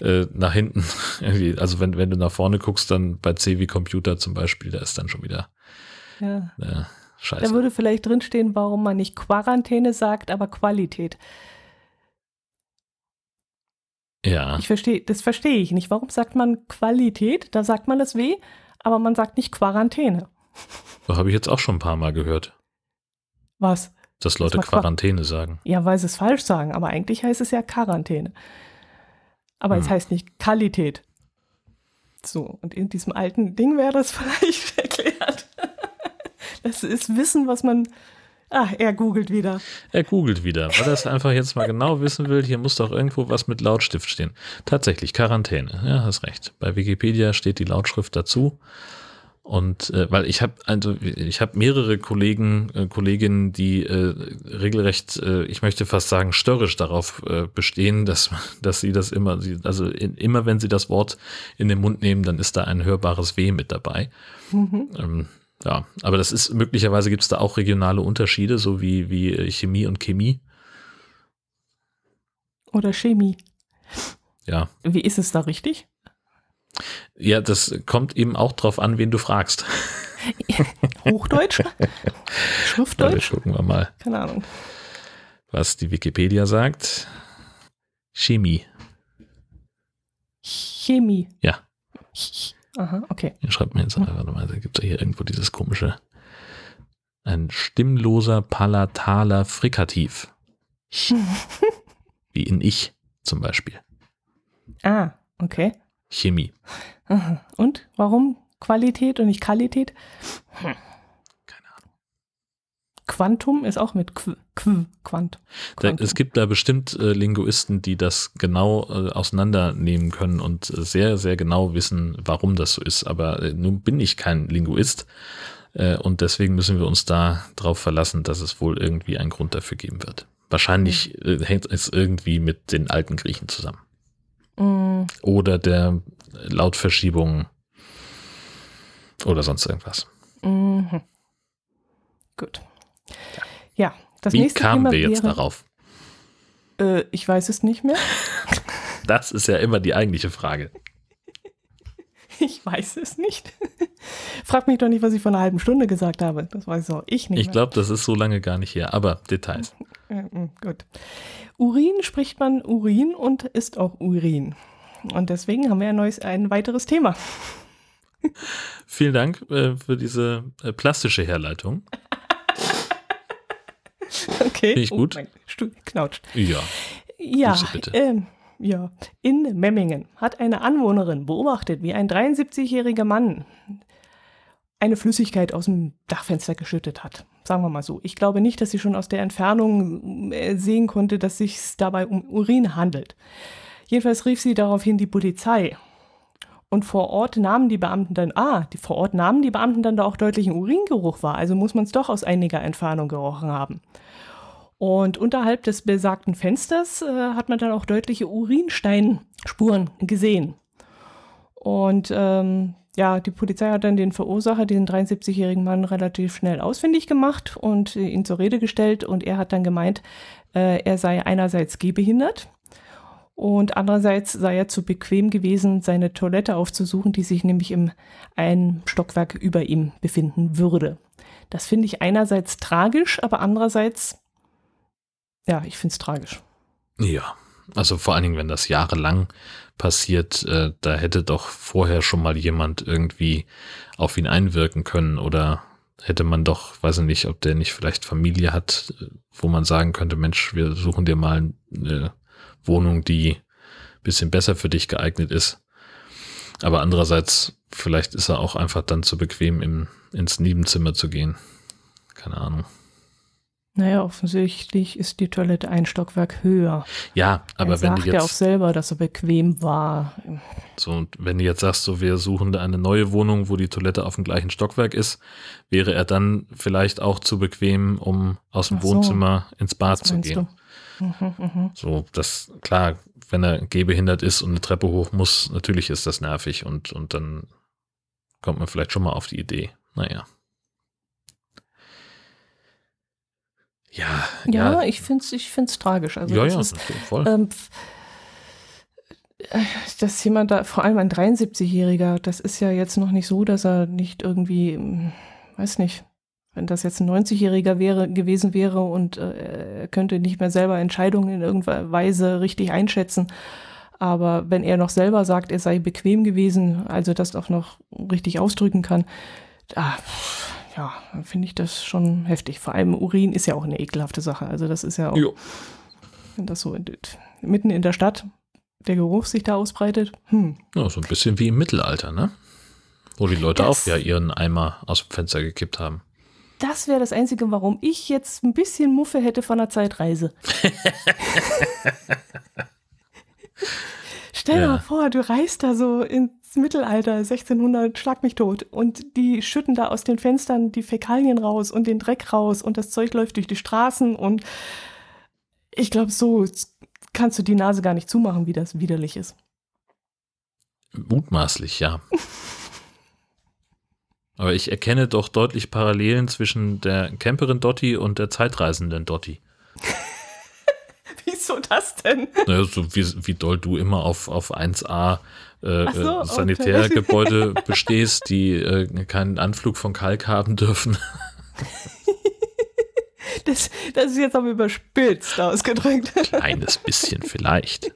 äh, nach hinten, irgendwie, also wenn, wenn du nach vorne guckst, dann bei C wie Computer zum Beispiel, da ist dann schon wieder ja. Äh, Scheiße. Da würde vielleicht drinstehen, warum man nicht Quarantäne sagt, aber Qualität. Ja. Ich verstehe, das verstehe ich nicht. Warum sagt man Qualität? Da sagt man das weh, aber man sagt nicht Quarantäne. Das habe ich jetzt auch schon ein paar Mal gehört. Was? Dass Leute Quarantäne sagen. Ja, weil sie es falsch sagen, aber eigentlich heißt es ja Quarantäne. Aber hm. es heißt nicht Qualität. So, und in diesem alten Ding wäre das vielleicht erklärt. Das ist Wissen, was man. Ah, er googelt wieder. Er googelt wieder, weil er es einfach jetzt mal genau wissen will. Hier muss doch irgendwo was mit Lautstift stehen. Tatsächlich, Quarantäne. Ja, hast recht. Bei Wikipedia steht die Lautschrift dazu. Und äh, weil ich habe also ich habe mehrere Kollegen, äh, Kolleginnen, die äh, regelrecht, äh, ich möchte fast sagen, störrisch darauf äh, bestehen, dass, dass sie das immer, also in, immer wenn sie das Wort in den Mund nehmen, dann ist da ein hörbares W mit dabei. Mhm. Ähm, ja, aber das ist, möglicherweise gibt es da auch regionale Unterschiede, so wie, wie äh, Chemie und Chemie. Oder Chemie. Ja. Wie ist es da richtig? Ja, das kommt eben auch drauf an, wen du fragst. Hochdeutsch? Schriftdeutsch? Ja, gucken wir mal. Keine Ahnung. Was die Wikipedia sagt. Chemie. Chemie. Ja. Aha, okay. Hier schreibt mir jetzt, warte mal, da gibt es ja hier irgendwo dieses komische, ein stimmloser palataler Frikativ. Wie in ich zum Beispiel. Ah, okay. Chemie. Und warum Qualität und nicht Qualität? Hm. Quantum ist auch mit Qu, Qu Quant. Da, es gibt da bestimmt äh, Linguisten, die das genau äh, auseinandernehmen können und äh, sehr, sehr genau wissen, warum das so ist. Aber äh, nun bin ich kein Linguist äh, und deswegen müssen wir uns da darauf verlassen, dass es wohl irgendwie einen Grund dafür geben wird. Wahrscheinlich äh, hängt es irgendwie mit den alten Griechen zusammen. Mm, Oder der Lautverschiebung oder sonst irgendwas. mhm. Gut. Ja, das Wie nächste kamen Thema wir jetzt wäre, darauf? Äh, ich weiß es nicht mehr. Das ist ja immer die eigentliche Frage. Ich weiß es nicht. Frag mich doch nicht, was ich vor einer halben Stunde gesagt habe. Das weiß auch ich nicht. Ich glaube, das ist so lange gar nicht her, aber Details. Mm, Gut. Urin spricht man Urin und ist auch Urin. Und deswegen haben wir ein, neues, ein weiteres Thema. Vielen Dank äh, für diese äh, plastische Herleitung. Okay. Finde ich gut. Oh, mein Stuhl knautscht. Ja, Ja, ähm, ja. In Memmingen hat eine Anwohnerin beobachtet, wie ein 73-jähriger Mann eine Flüssigkeit aus dem Dachfenster geschüttet hat. Sagen wir mal so. Ich glaube nicht, dass sie schon aus der Entfernung äh, sehen konnte, dass es sich dabei um Urin handelt. Jedenfalls rief sie daraufhin die Polizei. Und vor Ort nahmen die Beamten dann, ah, die, vor Ort nahmen die Beamten dann da auch deutlichen Uringeruch wahr. Also muss man es doch aus einiger Entfernung gerochen haben. Und unterhalb des besagten Fensters äh, hat man dann auch deutliche Urinsteinspuren gesehen. Und ähm, ja, die Polizei hat dann den Verursacher, diesen 73-jährigen Mann, relativ schnell ausfindig gemacht und äh, ihn zur Rede gestellt. Und er hat dann gemeint, äh, er sei einerseits gehbehindert und andererseits sei er zu bequem gewesen, seine Toilette aufzusuchen, die sich nämlich im einen Stockwerk über ihm befinden würde. Das finde ich einerseits tragisch, aber andererseits, ja, ich finde es tragisch. ja. Also vor allen Dingen, wenn das jahrelang passiert, äh, da hätte doch vorher schon mal jemand irgendwie auf ihn einwirken können oder hätte man doch, weiß ich nicht, ob der nicht vielleicht Familie hat, äh, wo man sagen könnte, Mensch, wir suchen dir mal eine Wohnung, die ein bisschen besser für dich geeignet ist. Aber andererseits, vielleicht ist er auch einfach dann zu bequem, im, ins Nebenzimmer zu gehen. Keine Ahnung. Naja, offensichtlich ist die Toilette ein Stockwerk höher. Ja, aber er wenn du sagt ja auch jetzt selber, dass er bequem war. so, und wenn du jetzt sagst, so wir suchen da eine neue Wohnung, wo die Toilette auf dem gleichen Stockwerk ist, wäre er dann vielleicht auch zu bequem, um aus dem so. Wohnzimmer ins Bad Was zu gehen. du? Mhm. So, das, klar, wenn er gehbehindert ist und eine Treppe hoch muss, natürlich ist das nervig und, und dann kommt man vielleicht schon mal auf die Idee. Naja. Ja, Ja, ja, ich finde es ich find's tragisch. Also ja, das ja, ist, voll. ähm, äh, dass jemand da, vor allem ein 73-Jähriger, das ist ja jetzt noch nicht so, dass er nicht irgendwie, hm, weiß nicht, wenn das jetzt ein 90-Jähriger wäre, gewesen wäre und äh, er könnte nicht mehr selber Entscheidungen in irgendeiner Weise richtig einschätzen. Aber wenn er noch selber sagt, er sei bequem gewesen, also das auch noch richtig ausdrücken kann, ah, pff, ja, finde ich das schon heftig. Vor allem Urin ist ja auch eine ekelhafte Sache. Also das ist ja auch, Jo. wenn das so in, mitten in der Stadt der Geruch sich da ausbreitet. Hm. Ja, so ein bisschen wie im Mittelalter, ne? Wo die Leute Das- auch ja ihren Eimer aus dem Fenster gekippt haben. Das wäre das Einzige, warum ich jetzt ein bisschen Muffe hätte von einer Zeitreise. Stell dir Ja. mal vor, du reist da so ins Mittelalter, 1600, schlag mich tot. Und die schütten da aus den Fenstern die Fäkalien raus und den Dreck raus und das Zeug läuft durch die Straßen. Und ich glaube, so kannst du die Nase gar nicht zumachen, wie das widerlich ist. Mutmaßlich, ja. Aber ich erkenne doch deutlich Parallelen zwischen der Camperin Dotti und der Zeitreisenden Dotti. Wieso das denn? Naja, so wie, wie doll du immer auf, auf 1a äh, Ach so, äh, Sanitärgebäude bestehst, die äh, keinen Anflug von Kalk haben dürfen. Das, das ist jetzt aber überspitzt ausgedrückt. Kleines bisschen vielleicht.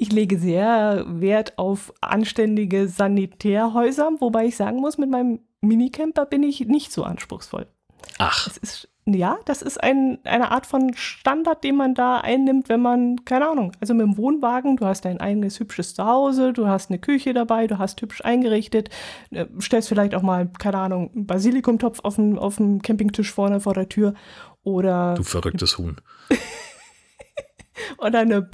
Ich lege sehr Wert auf anständige Sanitärhäuser, wobei ich sagen muss, mit meinem Minicamper bin ich nicht so anspruchsvoll. Ach, Das ist, ja, das ist ein, eine Art von Standard, den man da einnimmt, wenn man, keine Ahnung, also mit dem Wohnwagen, du hast dein eigenes hübsches Zuhause, du hast eine Küche dabei, du hast hübsch eingerichtet, äh, stellst vielleicht auch mal, keine Ahnung, einen Basilikumtopf auf dem, auf dem Campingtisch vorne vor der Tür oder du verrücktes Huhn. oder eine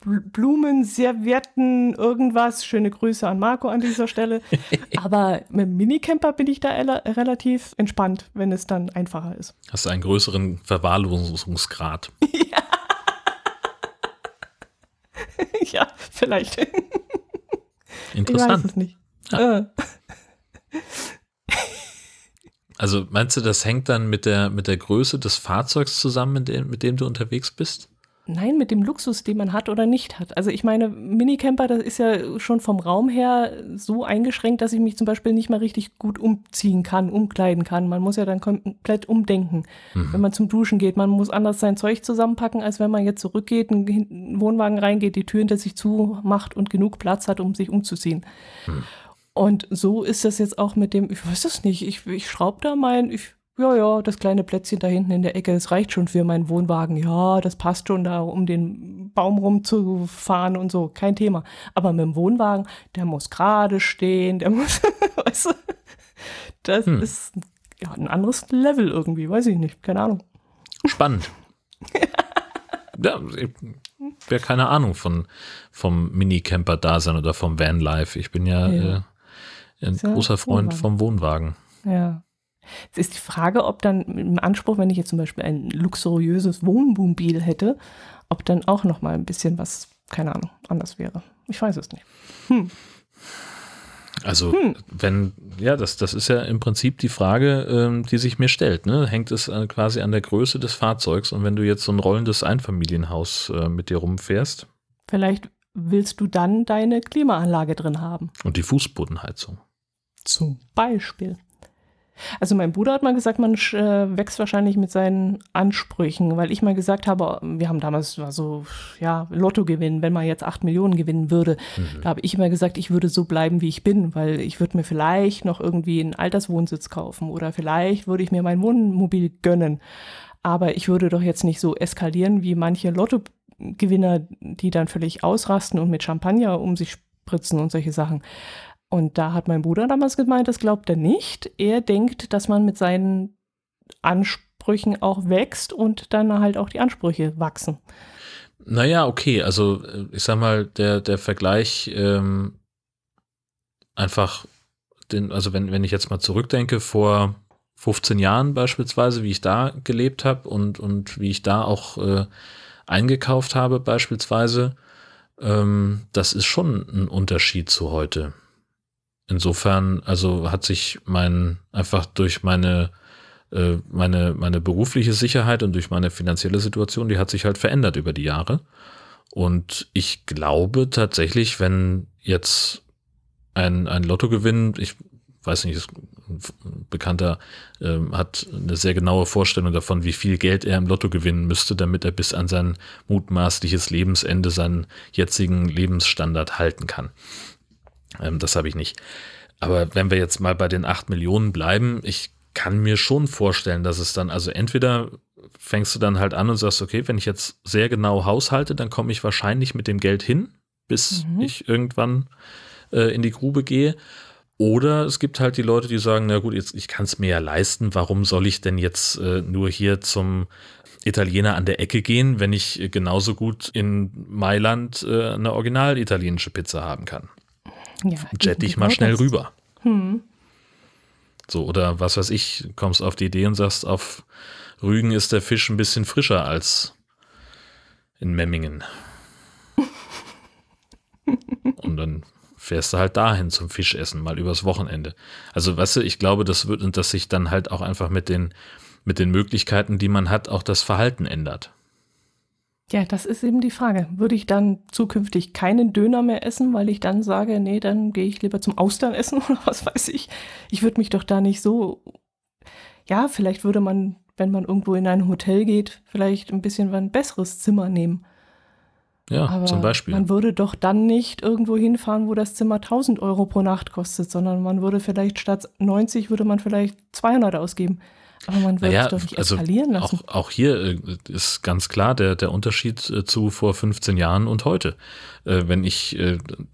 Blumen, Servietten, irgendwas. Schöne Grüße an Marco an dieser Stelle. Aber mit dem Minicamper bin ich da relativ entspannt, wenn es dann einfacher ist. Hast du einen größeren Verwahrlosungsgrad? ja. ja, vielleicht. Interessant. Ich weiß es nicht. Ja. Äh. Also meinst du, das hängt dann mit der, mit der Größe des Fahrzeugs zusammen, mit dem, mit dem du unterwegs bist? Nein, mit dem Luxus, den man hat oder nicht hat. Also ich meine, Minicamper, das ist ja schon vom Raum her so eingeschränkt, dass ich mich zum Beispiel nicht mal richtig gut umziehen kann, umkleiden kann. Man muss ja dann komplett umdenken, mhm. wenn man zum Duschen geht. Man muss anders sein Zeug zusammenpacken, als wenn man jetzt zurückgeht, in den Wohnwagen reingeht, die Tür hinter sich zumacht und genug Platz hat, um sich umzuziehen. Mhm. Und so ist das jetzt auch mit dem, ich weiß das nicht, ich, ich schraube da mein, ich ja, ja, das kleine Plätzchen da hinten in der Ecke, das reicht schon für meinen Wohnwagen. Ja, das passt schon da, um den Baum rumzufahren und so, kein Thema. Aber mit dem Wohnwagen, der muss gerade stehen, der muss, weißt du, das hm. ist ja, ein anderes Level irgendwie, weiß ich nicht, keine Ahnung. Spannend. ja, wäre keine Ahnung von, vom Minicamper-Dasein oder vom Vanlife. Ich bin ja, ja. Äh, ein großer Freund Wohnwagen. vom Wohnwagen. Ja. Jetzt ist die Frage, ob dann im Anspruch, wenn ich jetzt zum Beispiel ein luxuriöses Wohnmobil hätte, ob dann auch noch mal ein bisschen was, keine Ahnung, anders wäre. Ich weiß es nicht. Hm. Also, hm. wenn, ja, das, das ist ja im Prinzip die Frage, ähm, die sich mir stellt. Ne? Hängt es äh, quasi an der Größe des Fahrzeugs und wenn du jetzt so ein rollendes Einfamilienhaus äh, mit dir rumfährst? Vielleicht willst du dann deine Klimaanlage drin haben. Und die Fußbodenheizung. Zum Beispiel. Also mein Bruder hat mal gesagt, man äh, wächst wahrscheinlich mit seinen Ansprüchen, weil ich mal gesagt habe, wir haben damals war so, ja, Lotto gewinnen, wenn man jetzt acht Millionen gewinnen würde. Mhm. Da habe ich immer gesagt, ich würde so bleiben, wie ich bin, weil ich würde mir vielleicht noch irgendwie einen Alterswohnsitz kaufen oder vielleicht würde ich mir mein Wohnmobil gönnen. Aber ich würde doch jetzt nicht so eskalieren wie manche Lottogewinner, die dann völlig ausrasten und mit Champagner um sich spritzen und solche Sachen. Und da hat mein Bruder damals gemeint, das glaubt er nicht. Er denkt, dass man mit seinen Ansprüchen auch wächst und dann halt auch die Ansprüche wachsen. Naja, okay, also äh, ich sag mal, der, der Vergleich ähm, einfach, den, also wenn, wenn ich jetzt mal zurückdenke, vor 15 Jahren beispielsweise, wie ich da gelebt habe und, und wie ich da auch äh, eingekauft habe beispielsweise, ähm, das ist schon ein Unterschied zu heute. Insofern, also hat sich mein, einfach durch meine, äh, meine, meine berufliche Sicherheit und durch meine finanzielle Situation, die hat sich halt verändert über die Jahre. Und ich glaube tatsächlich, wenn jetzt ein, ein Lottogewinn, ich weiß nicht, ein Bekannter äh, hat eine sehr genaue Vorstellung davon, wie viel Geld er im Lotto gewinnen müsste, damit er bis an sein mutmaßliches Lebensende seinen jetzigen Lebensstandard halten kann. Ähm, das habe ich nicht. Aber wenn wir jetzt mal bei den 8 Millionen bleiben, ich kann mir schon vorstellen, dass es dann, also entweder fängst du dann halt an und sagst, okay, wenn ich jetzt sehr genau haushalte, dann komme ich wahrscheinlich mit dem Geld hin, bis mhm. ich irgendwann äh, in die Grube gehe. Oder es gibt halt die Leute, die sagen, na gut, jetzt, ich kann es mir ja leisten, warum soll ich denn jetzt äh, nur hier zum Italiener an der Ecke gehen, wenn ich genauso gut in Mailand äh, eine original italienische Pizza haben kann? Ja, Jet dich mal schnell rüber. Hm. So, oder was weiß ich, kommst auf die Idee und sagst, auf Rügen ist der Fisch ein bisschen frischer als in Memmingen. und dann fährst du halt dahin zum Fischessen, mal übers Wochenende. Also, weißt du, ich glaube, das wird, und dass sich dann halt auch einfach mit den, mit den Möglichkeiten, die man hat, auch das Verhalten ändert. Ja, das ist eben die Frage. Würde ich dann zukünftig keinen Döner mehr essen, weil ich dann sage, nee, dann gehe ich lieber zum Austern essen oder was weiß ich. Ich würde mich doch da nicht so. Ja, vielleicht würde man, wenn man irgendwo in ein Hotel geht, vielleicht ein bisschen ein besseres Zimmer nehmen. Ja, Aber zum Beispiel. Man würde doch dann nicht irgendwo hinfahren, wo das Zimmer 1000 Euro pro Nacht kostet, sondern man würde vielleicht statt 90 würde man vielleicht 200 ausgeben. Aber man wird naja, es doch nicht also eskalieren lassen. Auch, auch hier äh, ist ganz klar der, der Unterschied äh, zu vor 15 Jahren und heute. Äh, wenn ich,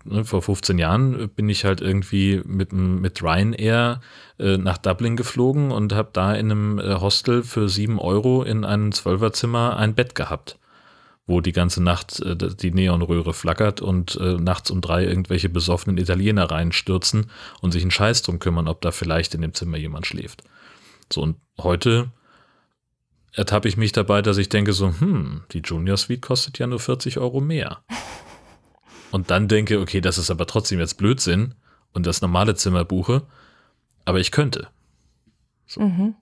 ne, vor 15 Jahren bin ich halt irgendwie mit, mit Ryanair nach Dublin geflogen und habe da in einem Hostel für 7 Euro in einem Zwölferzimmer ein Bett gehabt. wo die ganze Nacht äh, die Neonröhre flackert und äh, nachts um drei irgendwelche besoffenen Italiener reinstürzen und sich einen Scheiß drum kümmern, ob da vielleicht in dem Zimmer jemand schläft. So, und heute ertappe ich mich dabei, dass ich denke so, hm, die Junior Suite kostet ja nur 40 Euro mehr. Und dann denke, okay, das ist aber trotzdem jetzt Blödsinn und das normale Zimmer buche, aber ich könnte. So. Mhm.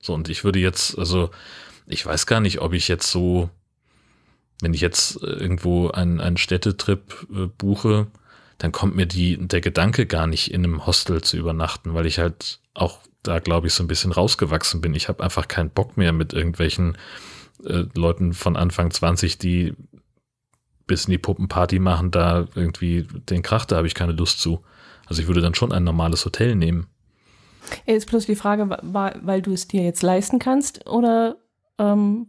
so, und ich würde jetzt, also ich weiß gar nicht, ob ich jetzt so, wenn ich jetzt äh, irgendwo einen, einen Städtetrip äh, buche, dann kommt mir die, der Gedanke gar nicht in einem Hostel zu übernachten, weil ich halt auch da, glaube ich, so ein bisschen rausgewachsen bin. Ich habe einfach keinen Bock mehr mit irgendwelchen äh, Leuten von Anfang 20, die bis in die Puppenparty machen, da irgendwie den Krach, da habe ich keine Lust zu. Also ich würde dann schon ein normales Hotel nehmen. Ist bloß die Frage, weil du es dir jetzt leisten kannst oder ähm,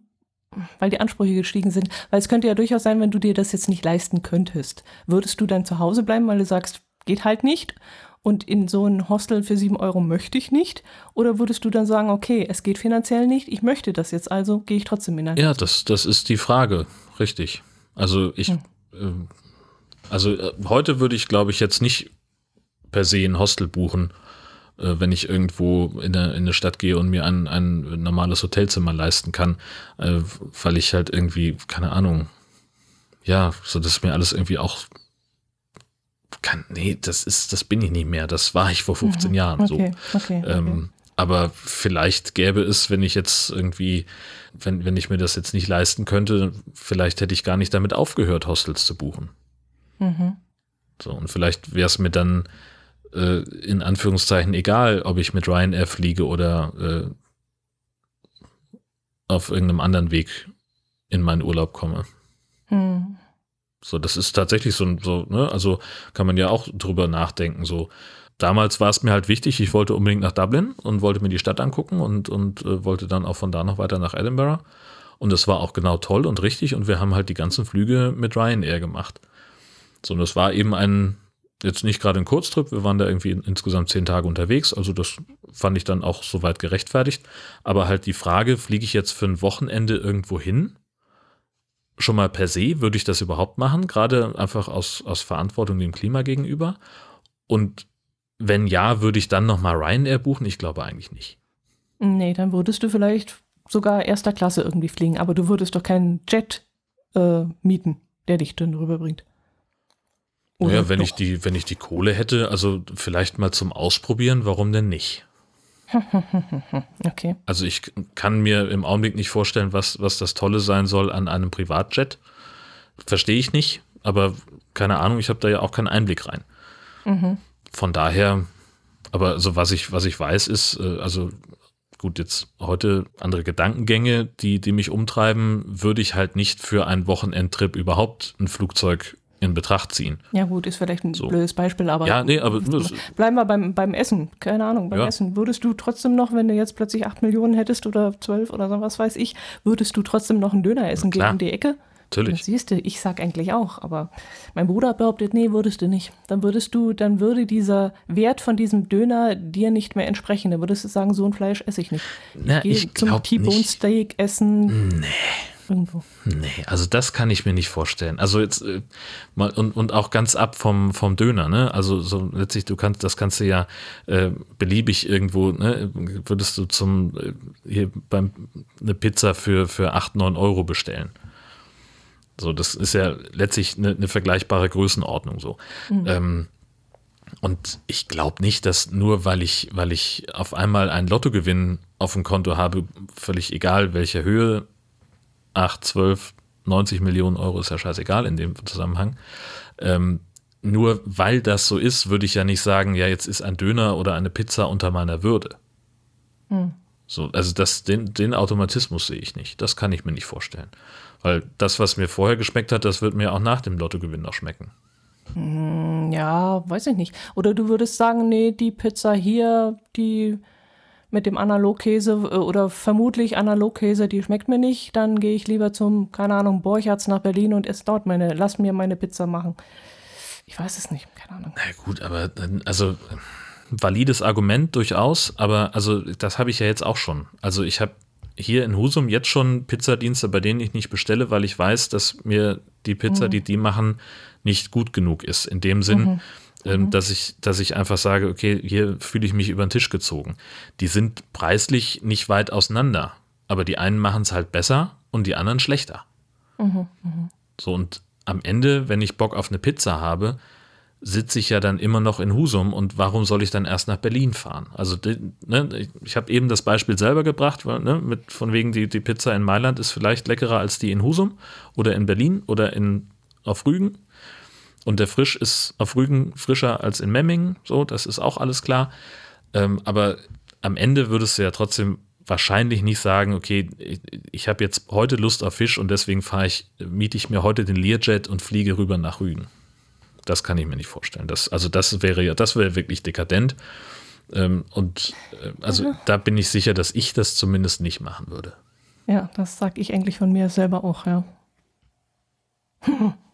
weil die Ansprüche gestiegen sind. Weil es könnte ja durchaus sein, wenn du dir das jetzt nicht leisten könntest. Würdest du dann zu Hause bleiben, weil du sagst, geht halt nicht? Und in so ein Hostel für sieben Euro möchte ich nicht? Oder würdest du dann sagen, okay, es geht finanziell nicht, ich möchte das jetzt, also gehe ich trotzdem in ein Ja, das, das ist die Frage, richtig. Also ich, hm. äh, also äh, heute würde ich, glaube ich, jetzt nicht per se ein Hostel buchen, äh, wenn ich irgendwo in eine, in eine Stadt gehe und mir ein, ein normales Hotelzimmer leisten kann, äh, weil ich halt irgendwie, keine Ahnung, ja, so dass mir alles irgendwie auch kann, nee, das ist, das bin ich nicht mehr. Das war ich vor 15 mhm. Jahren okay, so. Okay, okay. Ähm, aber vielleicht gäbe es, wenn ich jetzt irgendwie, wenn, wenn ich mir das jetzt nicht leisten könnte, vielleicht hätte ich gar nicht damit aufgehört, Hostels zu buchen. Mhm. So, und vielleicht wäre es mir dann äh, in Anführungszeichen egal, ob ich mit Ryanair fliege oder äh, auf irgendeinem anderen Weg in meinen Urlaub komme. Hm. So, das ist tatsächlich so, so, ne, also kann man ja auch drüber nachdenken. So, damals war es mir halt wichtig, ich wollte unbedingt nach Dublin und wollte mir die Stadt angucken und, und äh, wollte dann auch von da noch weiter nach Edinburgh. Und das war auch genau toll und richtig und wir haben halt die ganzen Flüge mit Ryanair gemacht. So, und das war eben ein, jetzt nicht gerade ein Kurztrip, wir waren da irgendwie insgesamt zehn Tage unterwegs, also das fand ich dann auch soweit gerechtfertigt. Aber halt die Frage, fliege ich jetzt für ein Wochenende irgendwo hin? Schon mal per se würde ich das überhaupt machen, gerade einfach aus, aus Verantwortung dem Klima gegenüber. Und wenn ja, würde ich dann nochmal Ryanair buchen? Ich glaube eigentlich nicht. Nee, dann würdest du vielleicht sogar erster Klasse irgendwie fliegen, aber du würdest doch keinen Jet äh, mieten, der dich dann rüberbringt. Oder ja, wenn ich die, wenn ich die Kohle hätte, also vielleicht mal zum Ausprobieren, warum denn nicht? okay. Also ich kann mir im Augenblick nicht vorstellen, was, was das Tolle sein soll an einem Privatjet. Verstehe ich nicht, aber keine Ahnung, ich habe da ja auch keinen Einblick rein. Mhm. Von daher, aber also was ich, was ich weiß, ist, äh, also gut, jetzt heute andere Gedankengänge, die, die mich umtreiben, würde ich halt nicht für einen Wochenendtrip überhaupt ein Flugzeug in Betracht ziehen. Ja gut, ist vielleicht ein so. blödes Beispiel, aber, ja, nee, aber bleiben wir beim, beim Essen, keine Ahnung, beim ja. Essen. Würdest du trotzdem noch, wenn du jetzt plötzlich 8 Millionen hättest oder 12 oder so, was weiß ich, würdest du trotzdem noch einen Döner essen gehen um die Ecke? Natürlich. Das siehst du, ich sag eigentlich auch, aber mein Bruder behauptet, nee, würdest du nicht. Dann würdest du, dann würde dieser Wert von diesem Döner dir nicht mehr entsprechen. Dann würdest du sagen, so ein Fleisch esse ich nicht. Na, ich, ich zum T-Bone Steak essen. Nee irgendwo. Nee, also das kann ich mir nicht vorstellen. Also jetzt äh, mal und, und auch ganz ab vom, vom Döner, ne? Also so letztlich, du kannst, das kannst du ja äh, beliebig irgendwo, ne? Würdest du zum äh, hier beim eine Pizza für, für 8, 9 Euro bestellen. So, das ist ja letztlich eine, eine vergleichbare Größenordnung so. Mhm. Ähm, und ich glaube nicht, dass nur weil ich, weil ich auf einmal einen Lottogewinn auf dem Konto habe, völlig egal welcher Höhe, 8, 12, 90 Millionen Euro ist ja scheißegal in dem Zusammenhang. Ähm, nur weil das so ist, würde ich ja nicht sagen, ja, jetzt ist ein Döner oder eine Pizza unter meiner Würde. Hm. So, also das, den, den Automatismus sehe ich nicht. Das kann ich mir nicht vorstellen. Weil das, was mir vorher geschmeckt hat, das wird mir auch nach dem Lottogewinn noch schmecken. Hm, ja, weiß ich nicht. Oder du würdest sagen, nee, die Pizza hier, die mit dem Analogkäse äh, oder vermutlich Analogkäse, die schmeckt mir nicht, dann gehe ich lieber zum, keine Ahnung, Borchards nach Berlin und esse dort meine, lass mir meine Pizza machen. Ich weiß es nicht, keine Ahnung. Na gut, aber dann, also valides Argument durchaus, aber also das habe ich ja jetzt auch schon. Also ich habe hier in Husum jetzt schon Pizzadienste, bei denen ich nicht bestelle, weil ich weiß, dass mir die Pizza, mhm. die die machen, nicht gut genug ist. In dem Sinn, mhm. Ähm, mhm. dass, ich, dass ich einfach sage, okay, hier fühle ich mich über den Tisch gezogen. Die sind preislich nicht weit auseinander, aber die einen machen es halt besser und die anderen schlechter. Mhm. Mhm. So, und am Ende, wenn ich Bock auf eine Pizza habe, sitze ich ja dann immer noch in Husum und warum soll ich dann erst nach Berlin fahren? Also ne, ich habe eben das Beispiel selber gebracht, weil, ne, mit, von wegen die, die Pizza in Mailand ist vielleicht leckerer als die in Husum oder in Berlin oder in, auf Rügen. Und der Frisch ist auf Rügen frischer als in Memmingen, so, das ist auch alles klar. Ähm, aber am Ende würdest du ja trotzdem wahrscheinlich nicht sagen, okay, ich, ich habe jetzt heute Lust auf Fisch und deswegen fahre ich, miete ich mir heute den Learjet und fliege rüber nach Rügen. Das kann ich mir nicht vorstellen. Das, also das wäre ja, das wäre wirklich dekadent. Ähm, und äh, also mhm. da bin ich sicher, dass ich das zumindest nicht machen würde. Ja, das sage ich eigentlich von mir selber auch, ja.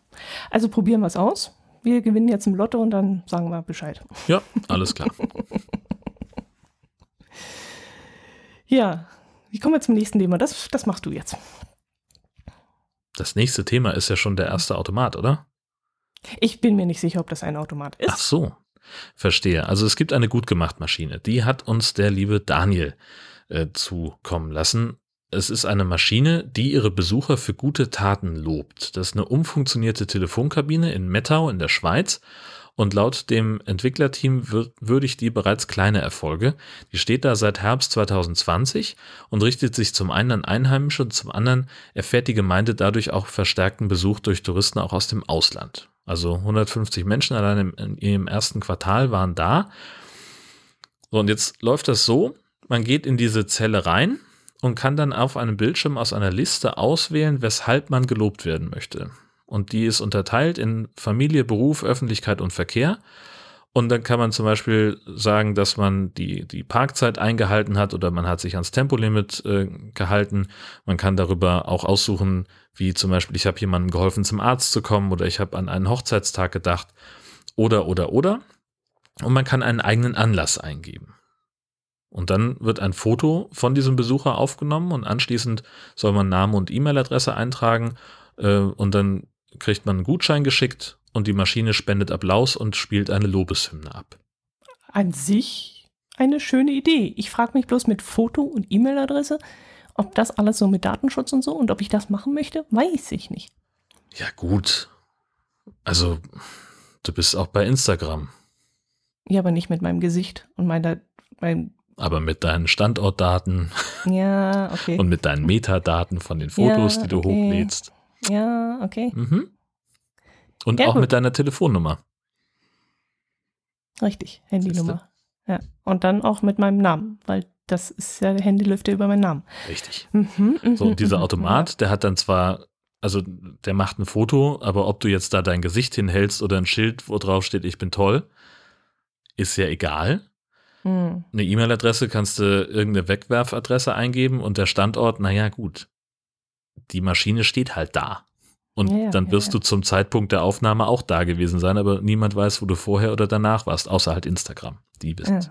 Also probieren wir es aus. Wir gewinnen jetzt im Lotto und dann sagen wir Bescheid. Ja, alles klar. ja, wie kommen wir zum nächsten Thema? Das, das machst du jetzt. Das nächste Thema ist ja schon der erste Automat, oder? Ich bin mir nicht sicher, ob das ein Automat ist. Ach so, verstehe. Also es gibt eine gut gemacht Maschine. Die hat uns der liebe Daniel äh, zukommen lassen. Es ist eine Maschine, die ihre Besucher für gute Taten lobt. Das ist eine umfunktionierte Telefonkabine in Mettau in der Schweiz. Und laut dem Entwicklerteam würdigt die bereits kleine Erfolge. Die steht da seit Herbst 2020 und richtet sich zum einen an Einheimische und zum anderen erfährt die Gemeinde dadurch auch verstärkten Besuch durch Touristen auch aus dem Ausland. Also 150 Menschen allein im, ihrem ersten Quartal waren da. So, und jetzt läuft das so, man geht in diese Zelle rein und kann dann auf einem Bildschirm aus einer Liste auswählen, weshalb man gelobt werden möchte. Und die ist unterteilt in Familie, Beruf, Öffentlichkeit und Verkehr. Und dann kann man zum Beispiel sagen, dass man die, die Parkzeit eingehalten hat oder man hat sich ans Tempolimit äh, gehalten. Man kann darüber auch aussuchen, wie zum Beispiel, ich habe jemandem geholfen, zum Arzt zu kommen oder ich habe an einen Hochzeitstag gedacht oder, oder, oder. Und man kann einen eigenen Anlass eingeben. Und dann wird ein Foto von diesem Besucher aufgenommen und anschließend soll man Name und E-Mail-Adresse eintragen äh, und dann kriegt man einen Gutschein geschickt und die Maschine spendet Applaus und spielt eine Lobeshymne ab. An sich eine schöne Idee. Ich frage mich bloß mit Foto und E-Mail-Adresse, ob das alles so mit Datenschutz und so und ob ich das machen möchte, weiß ich nicht. Ja, gut. Also, du bist auch bei Instagram. Ja, aber nicht mit meinem Gesicht und meiner, meinem aber mit deinen Standortdaten. Ja, okay. Und mit deinen Metadaten von den Fotos, ja, die du okay. hochlädst. Ja, okay. Mhm. Und ja, auch gut. mit deiner Telefonnummer. Richtig, Handynummer. Ja. Und dann auch mit meinem Namen, weil das ist ja der Handylüfter über meinen Namen. Richtig. Mhm, mhm so, und dieser mhm, Automat, der hat dann zwar, also der macht ein Foto, aber ob du jetzt da dein Gesicht hinhältst oder ein Schild, wo drauf steht, ich bin toll, ist ja egal. Mhm. Eine E-Mail-Adresse kannst du irgendeine Wegwerfadresse eingeben und der Standort, naja, gut. Die Maschine steht halt da. Und ja, dann wirst ja, ja. du zum Zeitpunkt der Aufnahme auch da gewesen sein, aber niemand weiß, wo du vorher oder danach warst, außer halt Instagram. Die wissen es.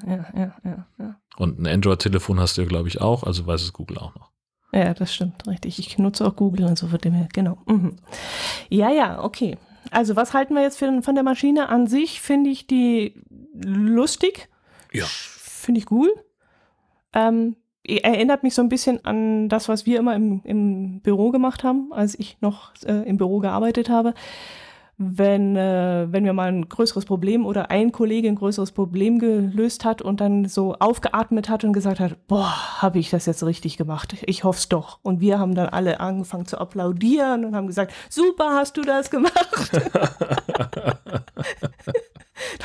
Und ein Android-Telefon hast du ja, glaube ich, auch, also weiß es Google auch noch. Ja, das stimmt, richtig. Ich nutze auch Google und so von dem her, genau. Mhm. Ja, ja, okay. Also, was halten wir jetzt für, von der Maschine an sich? Finde ich die lustig. Ja. Finde ich cool. Ähm, erinnert mich so ein bisschen an das, was wir immer im, im Büro gemacht haben, als ich noch äh, im Büro gearbeitet habe. Wenn, äh, wenn wir mal ein größeres Problem oder ein Kollege ein größeres Problem gelöst hat und dann so aufgeatmet hat und gesagt hat, boah, habe ich das jetzt richtig gemacht? Ich hoffe es doch. Und wir haben dann alle angefangen zu applaudieren und haben gesagt, super, hast du das gemacht?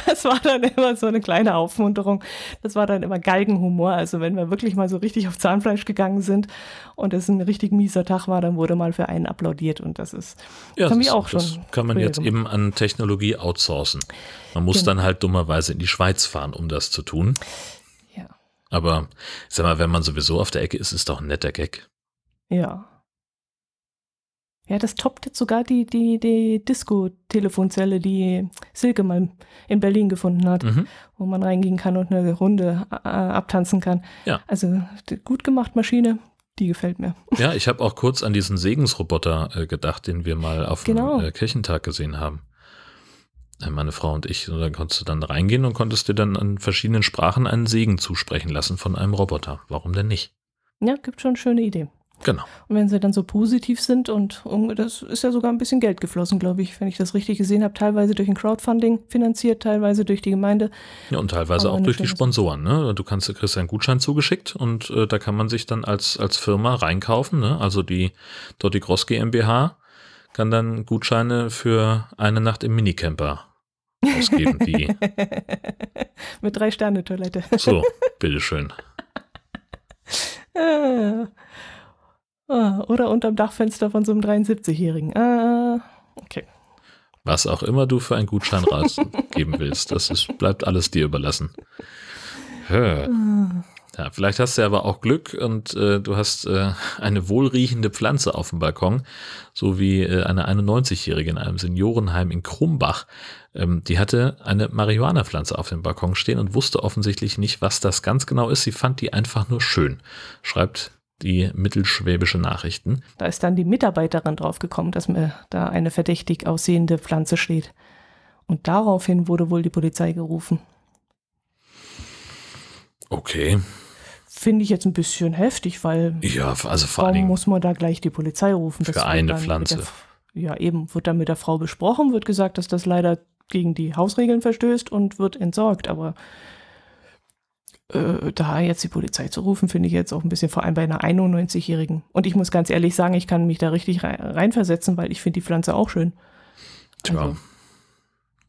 Das war dann immer so eine kleine Aufmunterung. Das war dann immer Galgenhumor. Also wenn wir wirklich mal so richtig auf Zahnfleisch gegangen sind und es ein richtig mieser Tag war, dann wurde mal für einen applaudiert und das ist, ja, das, auch das schon. kann man jetzt eben an Technologie outsourcen. Man muss genau. dann halt dummerweise in die Schweiz fahren, um das zu tun. Ja. Aber sag mal, wenn man sowieso auf der Ecke ist, ist doch ein netter Gag. Ja. Ja, das toppt jetzt sogar die, die, die Disco-Telefonzelle, die Silke mal in Berlin gefunden hat, mhm. wo man reingehen kann und eine Runde äh, abtanzen kann. Ja. Also gut gemacht, Maschine. Die gefällt mir. Ja, ich habe auch kurz an diesen Segensroboter äh, gedacht, den wir mal auf Genau. dem äh, Kirchentag gesehen haben. Äh, Meine Frau und ich. Und dann konntest du dann reingehen und konntest dir dann an verschiedenen Sprachen einen Segen zusprechen lassen von einem Roboter. Warum denn nicht? Ja, gibt schon schöne Ideen. Genau. Und wenn sie dann so positiv sind und das ist ja sogar ein bisschen Geld geflossen, glaube ich, wenn ich das richtig gesehen habe, teilweise durch ein Crowdfunding finanziert, teilweise durch die Gemeinde. Ja, und teilweise auch eine durch die. Sponsoren. Ne? Du kannst, kriegst einen Gutschein zugeschickt und äh, da kann man sich dann als, als Firma reinkaufen. Ne? Also die Dotti Gross GmbH kann dann Gutscheine für eine Nacht im Minicamper ausgeben. Die, Mit drei Sterne Toilette. so, bitteschön. Ah. Oder unterm Dachfenster von so einem 73-Jährigen. Ah, okay. Was auch immer du für einen Gutschein rausgeben willst, das ist, bleibt alles dir überlassen. Ah. Ja, vielleicht hast du aber auch Glück und äh, du hast äh, eine wohlriechende Pflanze auf dem Balkon, so wie äh, eine 91-Jährige in einem Seniorenheim in Krumbach. Ähm, die hatte eine Marihuana-Pflanze auf dem Balkon stehen und wusste offensichtlich nicht, was das ganz genau ist. Sie fand die einfach nur schön, schreibt die mittelschwäbische Nachrichten. Da ist dann die Mitarbeiterin draufgekommen, dass mir da eine verdächtig aussehende Pflanze steht. Und daraufhin wurde wohl die Polizei gerufen. Okay, Finde ich jetzt ein bisschen heftig, weil ja, also vor Dingen, muss man da gleich die Polizei rufen? Für eine Pflanze. Der, ja, eben, wird dann mit der Frau besprochen, wird gesagt, dass das leider gegen die Hausregeln verstößt und wird entsorgt. Aber äh, da jetzt die Polizei zu rufen, finde ich jetzt auch ein bisschen, vor allem bei einer 91-Jährigen. Und ich muss ganz ehrlich sagen, ich kann mich da richtig rein, reinversetzen, weil ich finde die Pflanze auch schön. tja. Also,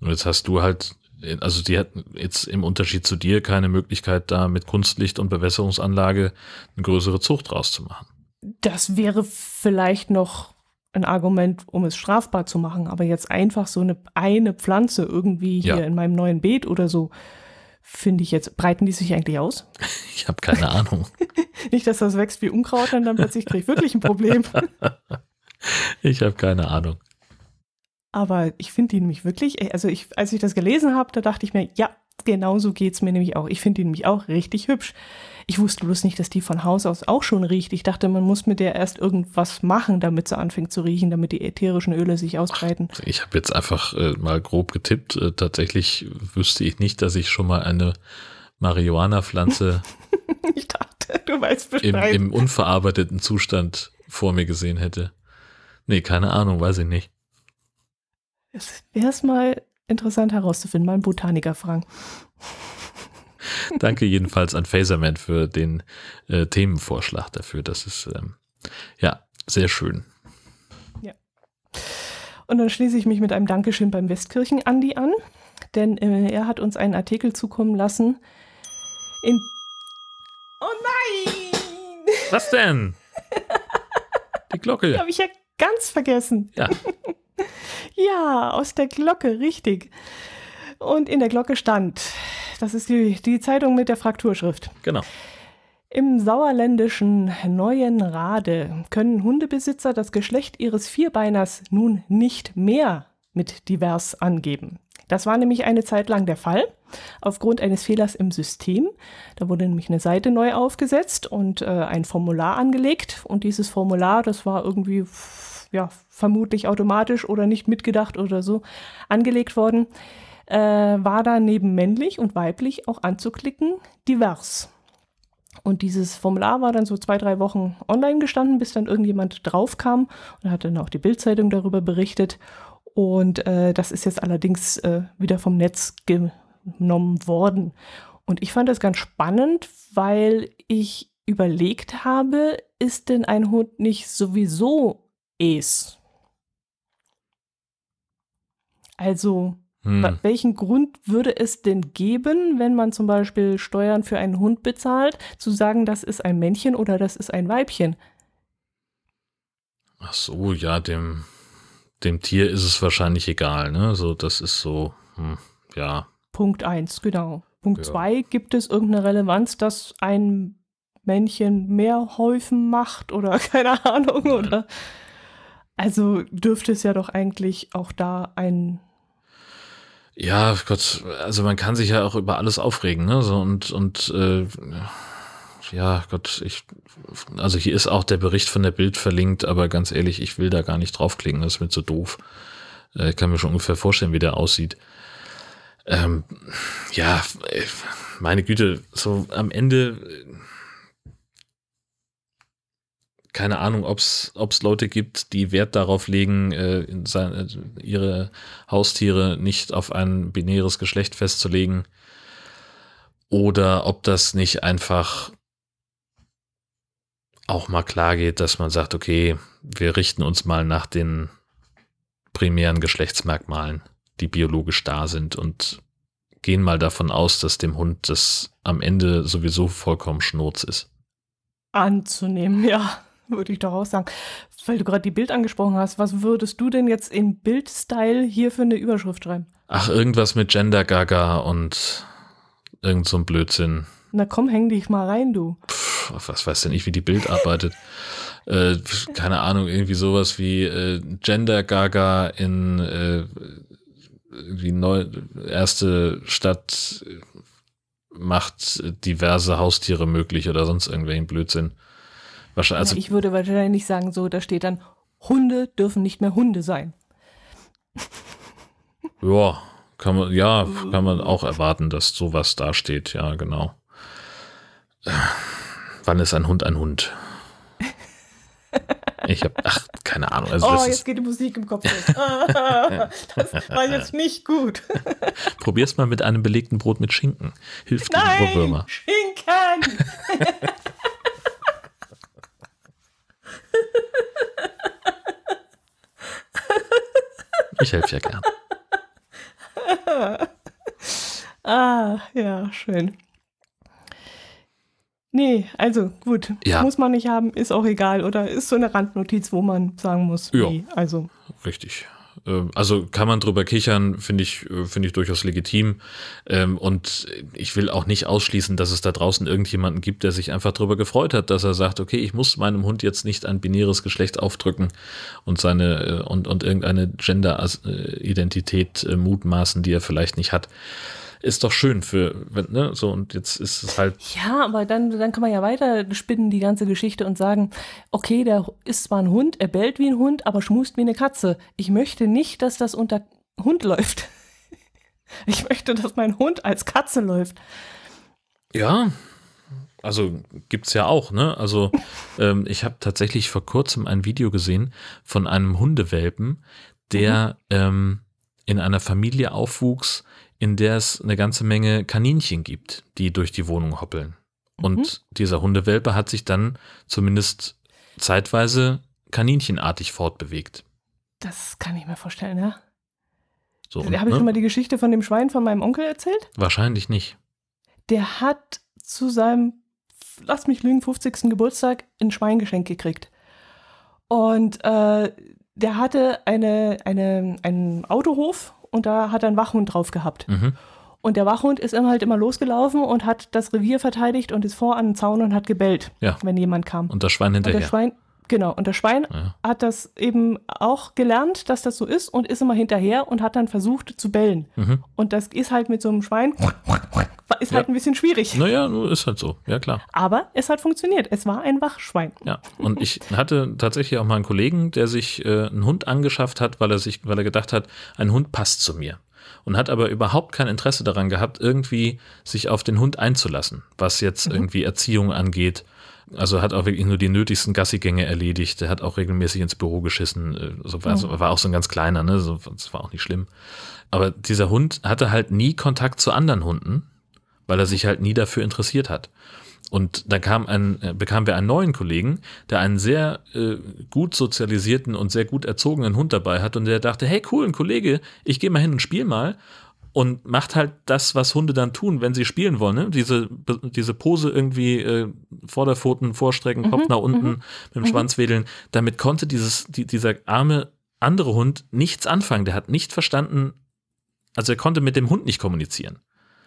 Und jetzt hast du halt, also die hat jetzt im Unterschied zu dir keine Möglichkeit, da mit Kunstlicht und Bewässerungsanlage eine größere Zucht rauszumachen. das wäre vielleicht noch ein Argument, um es strafbar zu machen, aber jetzt einfach so eine, eine Pflanze irgendwie hier Ja. in meinem neuen Beet oder so, finde ich jetzt, breiten die sich eigentlich aus? Ich habe keine Ahnung. Nicht, dass das wächst wie Unkraut und dann plötzlich kriege ich wirklich ein Problem. Ich habe keine Ahnung. Aber ich finde die nämlich wirklich, also ich, als ich das gelesen habe, da dachte ich mir, ja, genau so geht es mir nämlich auch. Ich finde die nämlich auch richtig hübsch. Ich wusste bloß nicht, dass die von Haus aus auch schon riecht. Ich dachte, man muss mit der erst irgendwas machen, damit sie anfängt zu riechen, damit die ätherischen Öle sich ausbreiten. Ich habe jetzt einfach äh, mal grob getippt. Äh, tatsächlich wüsste ich nicht, dass ich schon mal eine Marihuana-Pflanze Ich dachte, du weißt im, im unverarbeiteten Zustand vor mir gesehen hätte. Nee, keine Ahnung, weiß ich nicht. Es wäre es mal interessant herauszufinden, mal einen Botaniker fragen. Danke jedenfalls an Phaserman für den äh, Themenvorschlag dafür. Das ist ähm, ja sehr schön. Und dann schließe ich mich mit einem Dankeschön beim Westkirchen Andi an, denn äh, er hat uns einen Artikel zukommen lassen. In oh nein! Was denn? Die Glocke. Habe ich ja ganz vergessen. Ja, Ja, aus der Glocke, richtig. Und in der Glocke stand, das ist die, die Zeitung mit der Frakturschrift. genau. Im sauerländischen Neuen Rade können Hundebesitzer das Geschlecht ihres Vierbeiners nun nicht mehr mit divers angeben. Das war nämlich eine Zeit lang der Fall, aufgrund eines Fehlers im System. Da wurde nämlich eine Seite neu aufgesetzt und äh, ein Formular angelegt. Und dieses Formular, das war irgendwie, ja, vermutlich automatisch oder nicht mitgedacht oder so angelegt worden, äh, war da neben männlich und weiblich auch anzuklicken divers. Und dieses Formular war dann so zwei, drei Wochen online gestanden, bis dann irgendjemand draufkam und hat dann auch die Bildzeitung darüber berichtet. Und äh, das ist jetzt allerdings äh, wieder vom Netz genommen worden. Und ich fand das ganz spannend, weil ich überlegt habe, ist denn ein Hund nicht sowieso es? Also, Hm. Welchen Grund würde es denn geben, wenn man zum Beispiel Steuern für einen Hund bezahlt, zu sagen, das ist ein Männchen oder das ist ein Weibchen? Ach so, ja, dem, dem Tier ist es wahrscheinlich egal, ne? So, das ist so, hm, ja. Punkt 1, genau. Punkt Ja. 2, gibt es irgendeine Relevanz, dass ein Männchen mehr Häufen macht oder keine Ahnung, Nein. oder? Also dürfte es ja doch eigentlich auch da ein. Ja, Gott, also man kann sich ja auch über alles aufregen, ne? So und, und äh, ja, Gott, ich, also hier ist auch der Bericht von der Bild verlinkt, aber ganz ehrlich, ich will da gar nicht draufklicken, das ist mir zu doof. Äh, ich kann mir schon ungefähr vorstellen, wie der aussieht. Ähm, ja, meine Güte, so am Ende, keine Ahnung, ob es Leute gibt, die Wert darauf legen, äh, seine, ihre Haustiere nicht auf ein binäres Geschlecht festzulegen. Oder ob das nicht einfach auch mal klar geht, dass man sagt, okay, wir richten uns mal nach den primären Geschlechtsmerkmalen, die biologisch da sind und gehen mal davon aus, dass dem Hund das am Ende sowieso vollkommen Schnurz ist. Anzunehmen, ja, würde ich doch auch sagen. Weil du gerade die Bild angesprochen hast, was würdest du denn jetzt in Bildstyle hier für eine Überschrift schreiben? Ach, irgendwas mit Gender Gaga und irgend so ein Blödsinn. Na komm, häng dich mal rein, du. Puh, was weiß denn ich, wie die Bild arbeitet. äh, keine Ahnung, irgendwie sowas wie äh, Gender Gaga in äh, die neu, erste Stadt macht diverse Haustiere möglich oder sonst irgendwelchen Blödsinn. Wahrscheinlich, also, ja, ich würde wahrscheinlich sagen, so, da steht dann, Hunde dürfen nicht mehr Hunde sein. Ja, kann man, ja, kann man auch erwarten, dass sowas da steht, ja, genau. Wann ist ein Hund ein Hund? Ich habe, ach, keine Ahnung. Also oh, jetzt geht die Musik im Kopf los. das war jetzt nicht gut. Probier's mal mit einem belegten Brot mit Schinken. Hilft gegen Nein, Ohrwürmer. Schinken! Ich helfe ja gern. ah, ja, schön. Nee, also gut. Ja. Muss man nicht haben, ist auch egal. Oder ist so eine Randnotiz, wo man sagen muss, ja, nee, also. Richtig. Ähm, also kann man drüber kichern, finde ich, äh, finde ich durchaus legitim. Ähm, und ich will auch nicht ausschließen, dass es da draußen irgendjemanden gibt, der sich einfach darüber gefreut hat, dass er sagt, okay, ich muss meinem Hund jetzt nicht ein binäres Geschlecht aufdrücken und seine äh, und, und irgendeine Gender-Identität äh, mutmaßen, die er vielleicht nicht hat ist doch schön für, ne, so und jetzt ist es halt. Ja, aber dann, dann kann man ja weiter spinnen die ganze Geschichte und sagen, okay, der ist zwar ein Hund, er bellt wie ein Hund, aber schmust wie eine Katze. Ich möchte nicht, dass das unter Hund läuft. Ich möchte, dass mein Hund als Katze läuft. Ja, also gibt's ja auch, ne? Also ähm, ich habe tatsächlich vor kurzem ein Video gesehen von einem Hundewelpen, der mhm. ähm, in einer Familie aufwuchs, in der es eine ganze Menge Kaninchen gibt, die durch die Wohnung hoppeln. Und mhm. dieser Hundewelpe hat sich dann zumindest zeitweise kaninchenartig fortbewegt. Das kann ich mir vorstellen, ja. So, Habe ich ne? schon mal die Geschichte von dem Schwein von meinem Onkel erzählt? Wahrscheinlich nicht. Der hat zu seinem, lass mich lügen, 50. Geburtstag ein Schwein gekriegt. Und äh, der hatte eine, eine, einen Autohof und da hat er einen Wachhund drauf gehabt. Mhm. Und der Wachhund ist immer halt immer losgelaufen und hat das Revier verteidigt und ist vor an den Zaun und hat gebellt, ja. wenn jemand kam. Und das Schwein hinterher. Und das Schwein, genau. Und das Schwein ja. hat das eben auch gelernt, dass das so ist und ist immer hinterher und hat dann versucht zu bellen. Mhm. Und das ist halt mit so einem Schwein ist halt ja. ein bisschen schwierig. Naja, ist halt so, ja klar. Aber es hat funktioniert. Es war ein Wachschwein. Ja, und ich hatte tatsächlich auch mal einen Kollegen, der sich äh, einen Hund angeschafft hat, weil er sich, weil er gedacht hat, ein Hund passt zu mir. Und hat aber überhaupt kein Interesse daran gehabt, irgendwie sich auf den Hund einzulassen, was jetzt mhm. irgendwie Erziehung angeht. Also hat auch wirklich nur die nötigsten Gassigänge erledigt. Er hat auch regelmäßig ins Büro geschissen. Äh, so war, mhm. war auch so ein ganz kleiner, ne? So, das war auch nicht schlimm. Aber dieser Hund hatte halt nie Kontakt zu anderen Hunden weil er sich halt nie dafür interessiert hat. Und dann kam ein, äh, bekamen wir einen neuen Kollegen, der einen sehr äh, gut sozialisierten und sehr gut erzogenen Hund dabei hat und der dachte, hey cool, ein Kollege, ich gehe mal hin und spiel mal und macht halt das, was Hunde dann tun, wenn sie spielen wollen. Ne? Diese, diese Pose irgendwie äh, Vorderpfoten vorstrecken, mhm, Kopf nach unten, mhm, mit dem mhm. Schwanz wedeln. Damit konnte dieses, die, dieser arme andere Hund nichts anfangen. Der hat nicht verstanden, also er konnte mit dem Hund nicht kommunizieren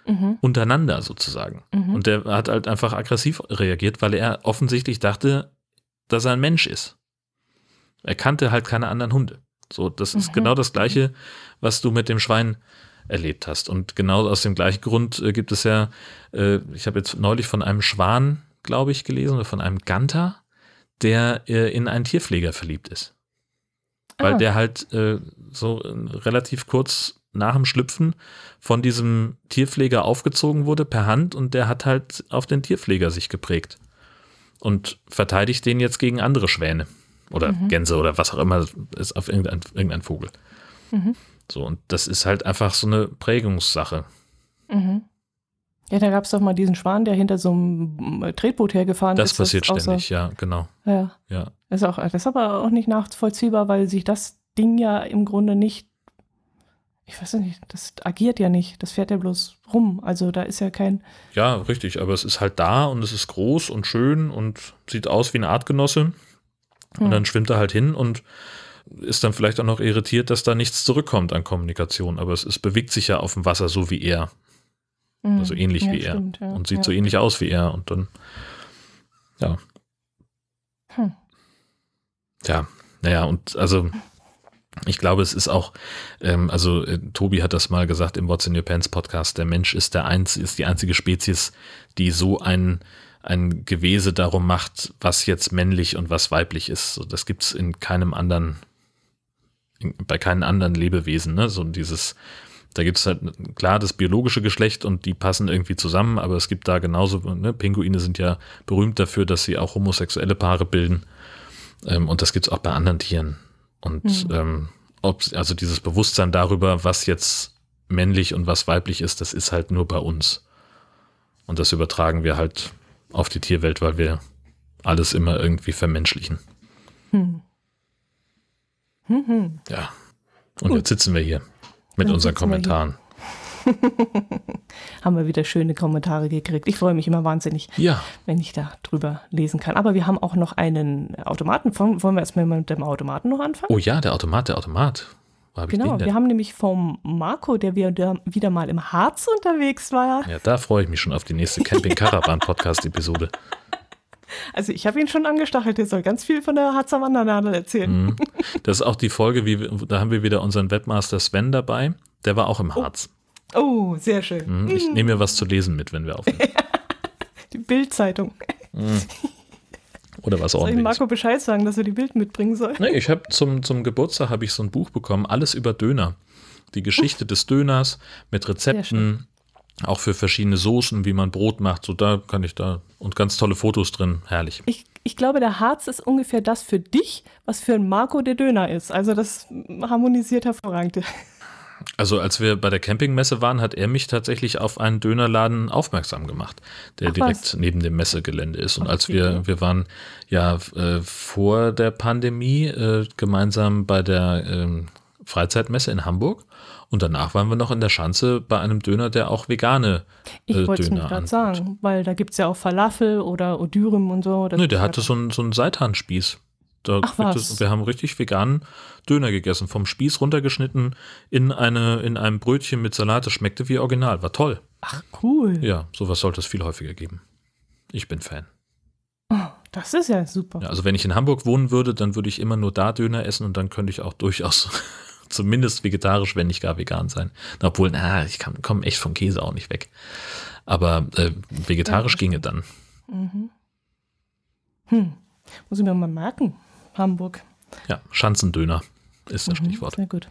mhm. untereinander sozusagen. Mhm. Und der hat halt einfach aggressiv reagiert, weil er offensichtlich dachte, dass er ein Mensch ist. Er kannte halt keine anderen Hunde. So, das ist mhm. genau das Gleiche, was du mit dem Schwein erlebt hast. Und genau aus dem gleichen Grund äh, gibt es ja, äh, ich habe jetzt neulich von einem Schwan glaube ich, gelesen, oder von einem Ganter, der äh, in einen Tierpfleger verliebt ist. Weil Ah. der halt äh, so äh, relativ kurz nach dem Schlüpfen von diesem Tierpfleger aufgezogen wurde per Hand und der hat halt auf den Tierpfleger sich geprägt und verteidigt den jetzt gegen andere Schwäne oder Gänse oder was auch immer ist auf irgendein, irgendein Vogel. Mhm. So, und das ist halt einfach so eine Prägungssache. Mhm. Ja, da gab es doch mal diesen Schwan, der hinter so einem äh, Tretboot hergefahren Das ist. passiert außer- ständig, ja, genau. Ja, Ja. ist auch, das ist aber auch nicht nachvollziehbar, weil sich das Ding ja im Grunde nicht, ich weiß nicht, das agiert ja nicht, das fährt ja bloß rum. Also da ist ja kein, Ja, richtig, aber es ist halt da und es ist groß und schön und sieht aus wie ein Artgenosse. Und Hm. dann schwimmt er halt hin und ist dann vielleicht auch noch irritiert, dass da nichts zurückkommt an Kommunikation. Aber es, es bewegt sich ja auf dem Wasser so wie er. Also ähnlich ja, wie er. stimmt, ja, und sieht ja. so ähnlich aus wie er. Und dann, ja. Hm. Ja, naja, und also ich glaube, es ist auch, ähm, also äh, Tobi hat das mal gesagt im What's in Your Pants Podcast, der Mensch ist der einz ist die einzige Spezies, die so ein, ein Gewese darum macht, was jetzt männlich und was weiblich ist. So, das gibt's in keinem anderen, in, bei keinen anderen Lebewesen, ne? So dieses, da gibt's halt klar das biologische Geschlecht und die passen irgendwie zusammen, aber es gibt da genauso, ne? Pinguine sind ja berühmt dafür, dass sie auch homosexuelle Paare bilden. Ähm, und das gibt's auch bei anderen Tieren. Und Mhm. ähm, ob, also dieses Bewusstsein darüber, was jetzt männlich und was weiblich ist, das ist halt nur bei uns. Und das übertragen wir halt auf die Tierwelt, weil wir alles immer irgendwie vermenschlichen. Hm. Hm, hm. Ja. Und Gut. jetzt sitzen wir hier mit Dann unseren. Kommentaren. Haben wir wieder schöne Kommentare gekriegt. Ich freue mich immer wahnsinnig, Ja, wenn ich da drüber lesen kann. Aber wir haben auch noch einen Automaten. Wollen wir erstmal mit dem Automaten noch anfangen? oh ja, der Automat, der Automat. Hab genau, wir haben nämlich vom Marco, der wieder, mal im Harz unterwegs war. Ja, da freue ich mich schon auf die nächste Camping Caravan Podcast Episode. Also ich habe ihn schon angestachelt, der soll ganz viel von der Harzer Wandernadel erzählen. Mhm. Das ist auch die Folge, wie da haben wir wieder unseren Webmaster Sven dabei. Der war auch im Harz. Oh, sehr schön. Mhm. Ich nehme mir was zu lesen mit, wenn wir aufnehmen. Die Bildzeitung. Oder was Soll ich ordentliches. Marco Bescheid sagen, dass er die Bild mitbringen soll? Nee, ich habe zum, zum Geburtstag habe ich so ein Buch bekommen, alles über Döner. Die Geschichte des Döners mit Rezepten, auch für verschiedene Soßen, wie man Brot macht. So da kann ich da und ganz tolle Fotos drin, herrlich. Ich, ich glaube, der Harz ist ungefähr das für dich, was für ein Marco der Döner ist. Also das harmonisiert hervorragend. Also als wir bei der Campingmesse waren, hat er mich tatsächlich auf einen Dönerladen aufmerksam gemacht, der Ach, direkt was? neben dem Messegelände ist. Und als wir, wir waren ja äh, vor der Pandemie äh, gemeinsam bei der ähm, Freizeitmesse in Hamburg und danach waren wir noch in der Schanze bei einem Döner, der auch vegane Ich äh, wollte es nicht gerade sagen, weil da gibt es ja auch Falafel oder Odürem und so. Nö, der hatte ja- so einen, so einen Seithandspieß. Da Ach, was? es- wir haben richtig veganen Döner gegessen, vom Spieß runtergeschnitten in, eine, in einem Brötchen mit Salat. Das schmeckte wie original, war toll. Ach, cool. Ja, sowas sollte es viel häufiger geben. Ich bin Fan. Oh, das ist ja super. Ja, also wenn ich in Hamburg wohnen würde, dann würde ich immer nur da Döner essen und dann könnte ich auch durchaus zumindest vegetarisch, wenn nicht gar vegan sein. Obwohl, na, ich komme echt vom Käse auch nicht weg. Aber äh, vegetarisch ginge dann. Mhm. Hm. Muss ich mir mal merken. Hamburg. Ja, Schanzendöner ist das Mhm, Stichwort. Sehr gut.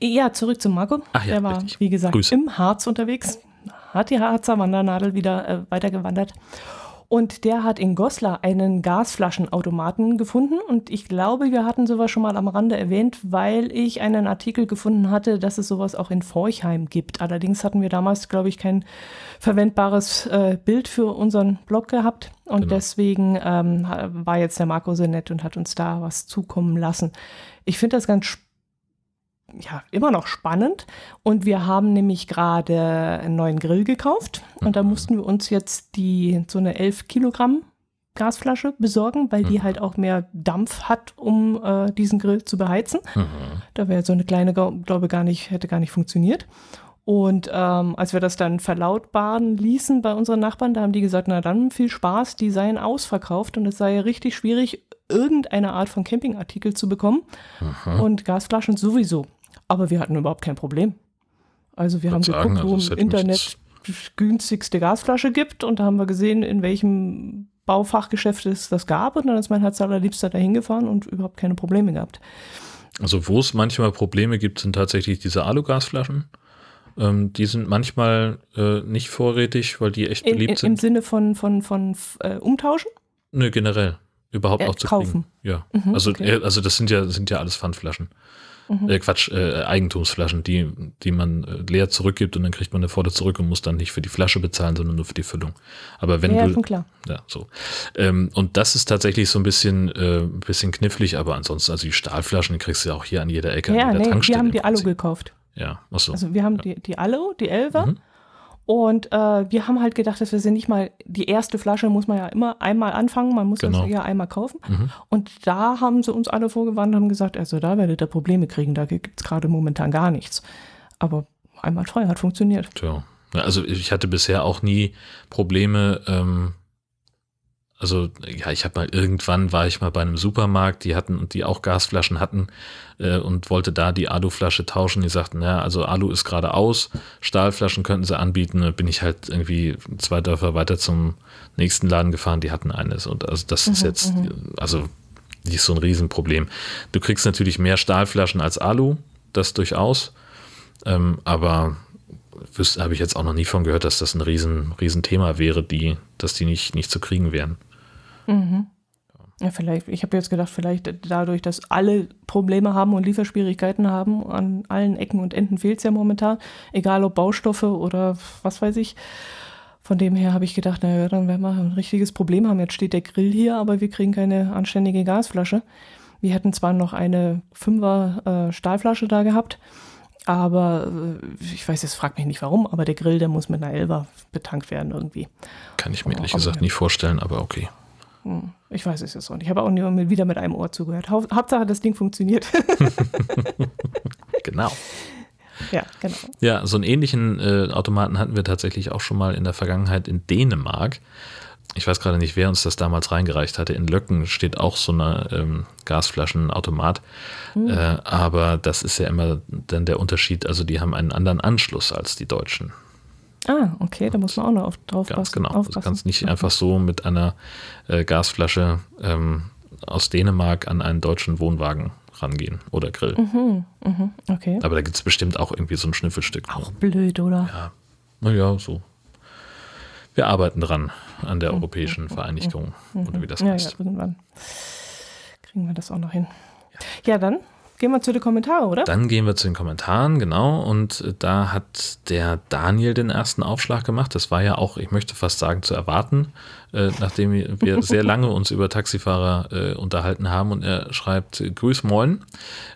Ja, zurück zu Marco. Ach ja, Der war, richtig. wie gesagt, Grüße. im Harz unterwegs. Hat die Harzer Wandernadel wieder äh, weitergewandert. Und der hat in Goslar einen Gasflaschenautomaten gefunden. Und ich glaube, wir hatten sowas schon mal am Rande erwähnt, weil ich einen Artikel gefunden hatte, dass es sowas auch in Forchheim gibt. Allerdings hatten wir damals, glaube ich, kein verwendbares äh, Bild für unseren Blog gehabt. Und Genau. deswegen ähm, war jetzt der Marco so nett und hat uns da was zukommen lassen. Ich finde das ganz spannend ja, immer noch spannend. Und wir haben nämlich gerade einen neuen Grill gekauft. Und da Mhm. mussten wir uns jetzt die so eine 11 Kilogramm Gasflasche besorgen, weil die Mhm. halt auch mehr Dampf hat, um äh, diesen Grill zu beheizen. Mhm. Da wäre so eine kleine, glaube ich, gar nicht, hätte gar nicht funktioniert. Und ähm, als wir das dann verlautbaren ließen bei unseren Nachbarn, da haben die gesagt, na dann viel Spaß, die seien ausverkauft und es sei richtig schwierig, irgendeine Art von Campingartikel zu bekommen Mhm. und Gasflaschen sowieso. Aber wir hatten überhaupt kein Problem. Also wir haben sagen, geguckt, wo also das im Internet günstigste Gasflasche gibt und da haben wir gesehen, in welchem Baufachgeschäfte es das gab und dann ist mein Herz allerliebster dahin gefahren und überhaupt keine Probleme gehabt. Also wo es manchmal Probleme gibt, sind tatsächlich diese Alugasflaschen. Ähm, die sind manchmal äh, nicht vorrätig, weil die echt In, beliebt in, sind. Im Sinne von, von, von äh, Umtauschen? Nö, generell. Überhaupt Äh, auch zu kaufen. kriegen. Ja. Mhm, also, okay. äh, also das sind ja, sind ja alles Pfandflaschen. Mhm. Äh, Quatsch, äh, Eigentumsflaschen, die, die man äh, leer zurückgibt und dann kriegt man eine volle zurück und muss dann nicht für die Flasche bezahlen, sondern nur für die Füllung. Aber wenn ja, du, klar. ja, so. Ähm, und das ist tatsächlich so ein bisschen, äh, ein bisschen knifflig, aber ansonsten, also die Stahlflaschen die kriegst du ja auch hier an jeder Ecke. Ja, an jeder nee, Tankstelle wir haben die Alu gekauft. Ja, achso. Also wir haben Ja. die, die Alu, die Elfer. Mhm. Und äh, wir haben halt gedacht, dass wir sie nicht mal, die erste Flasche muss man ja immer einmal anfangen, man muss Genau. das ja einmal kaufen. Mhm. Und da haben sie uns alle vorgewarnt und haben gesagt, also da werdet ihr Probleme kriegen, da gibt es gerade momentan gar nichts. Aber einmal teuer hat funktioniert. Tja. Ja, Also ich hatte bisher auch nie Probleme. Ähm, also ja, ich habe mal irgendwann war ich mal bei einem Supermarkt, die hatten und die auch Gasflaschen hatten äh, und wollte da die Aluflasche tauschen. Die sagten, ja, also Alu ist gerade aus, Stahlflaschen könnten sie anbieten. Da bin ich halt irgendwie zwei Dörfer weiter zum nächsten Laden gefahren, die hatten eines. Und also das ist jetzt, also nicht so ein Riesenproblem. Du kriegst natürlich mehr Stahlflaschen als Alu, das durchaus. Ähm, aber habe ich jetzt auch noch nie von gehört, dass das ein riesen, riesen Thema wäre, die, dass die nicht, nicht zu kriegen wären. Ja, vielleicht, ich habe jetzt gedacht, vielleicht dadurch, dass alle Probleme haben und Lieferschwierigkeiten haben, an allen Ecken und Enden fehlt es ja momentan, egal ob Baustoffe oder was weiß ich. Von dem her habe ich gedacht, naja, dann werden wir ein richtiges Problem haben. Jetzt steht der Grill hier, aber wir kriegen keine anständige Gasflasche. Wir hätten zwar noch eine Fünfer äh, Stahlflasche da gehabt, aber äh, ich weiß, jetzt fragt mich nicht warum, aber der Grill, der muss mit einer Elfer betankt werden irgendwie. Kann ich mir ehrlich gesagt nicht vorstellen, aber okay. Hm, Ich weiß es jetzt auch nicht. Ich habe auch nur mit, wieder mit einem Ohr zugehört. Hau Hauptsache, das Ding funktioniert. Genau. ja, genau. Ja, so einen ähnlichen äh, Automaten hatten wir tatsächlich auch schon mal in der Vergangenheit in Dänemark. Ich weiß gerade nicht, wer uns das damals reingereicht hatte. In Löcken steht auch so eine ähm, Gasflaschenautomat. Äh, aber das ist ja immer dann der Unterschied. Also die haben einen anderen Anschluss als die Deutschen. Ah, okay, da muss man auch noch auf, drauf Ganz genau. Also Du aufpassen. kannst nicht einfach so mit einer äh, Gasflasche ähm, aus Dänemark an einen deutschen Wohnwagen rangehen oder Grill. Mhm, mhm, okay. Aber da gibt es bestimmt auch irgendwie so ein Schnüffelstück. Auch blöd, oder? Ja, naja, so. Wir arbeiten dran an Mhm. der europäischen Vereinigung oder wie das ja, heißt. ja, irgendwann kriegen wir das auch noch hin. Ja, dann gehen wir zu den Kommentaren, oder? Dann gehen wir zu den Kommentaren, genau. Und äh, da hat der Daniel den ersten Aufschlag gemacht. Das war ja auch, ich möchte fast sagen, zu erwarten, äh, nachdem wir sehr lange uns über Taxifahrer äh, unterhalten haben. Und er schreibt, äh, Grüß Moin,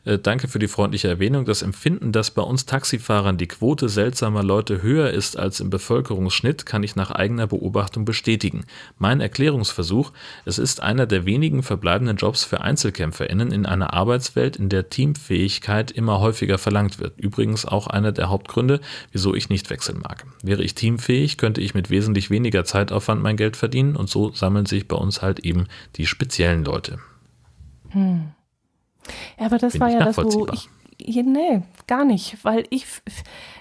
äh, danke für die freundliche Erwähnung. Das Empfinden, dass bei uns Taxifahrern die Quote seltsamer Leute höher ist als im Bevölkerungsschnitt, kann ich nach eigener Beobachtung bestätigen. Mein Erklärungsversuch, es ist einer der wenigen verbleibenden Jobs für EinzelkämpferInnen in einer Arbeitswelt, in der Teamfähigkeit immer häufiger verlangt wird. Übrigens auch einer der Hauptgründe, wieso ich nicht wechseln mag. Wäre ich teamfähig, könnte ich mit wesentlich weniger Zeitaufwand mein Geld verdienen und so sammeln sich bei uns halt eben die speziellen Leute. Ja, aber das Bin war ja das, wo ich. Nee, gar nicht. Weil ich.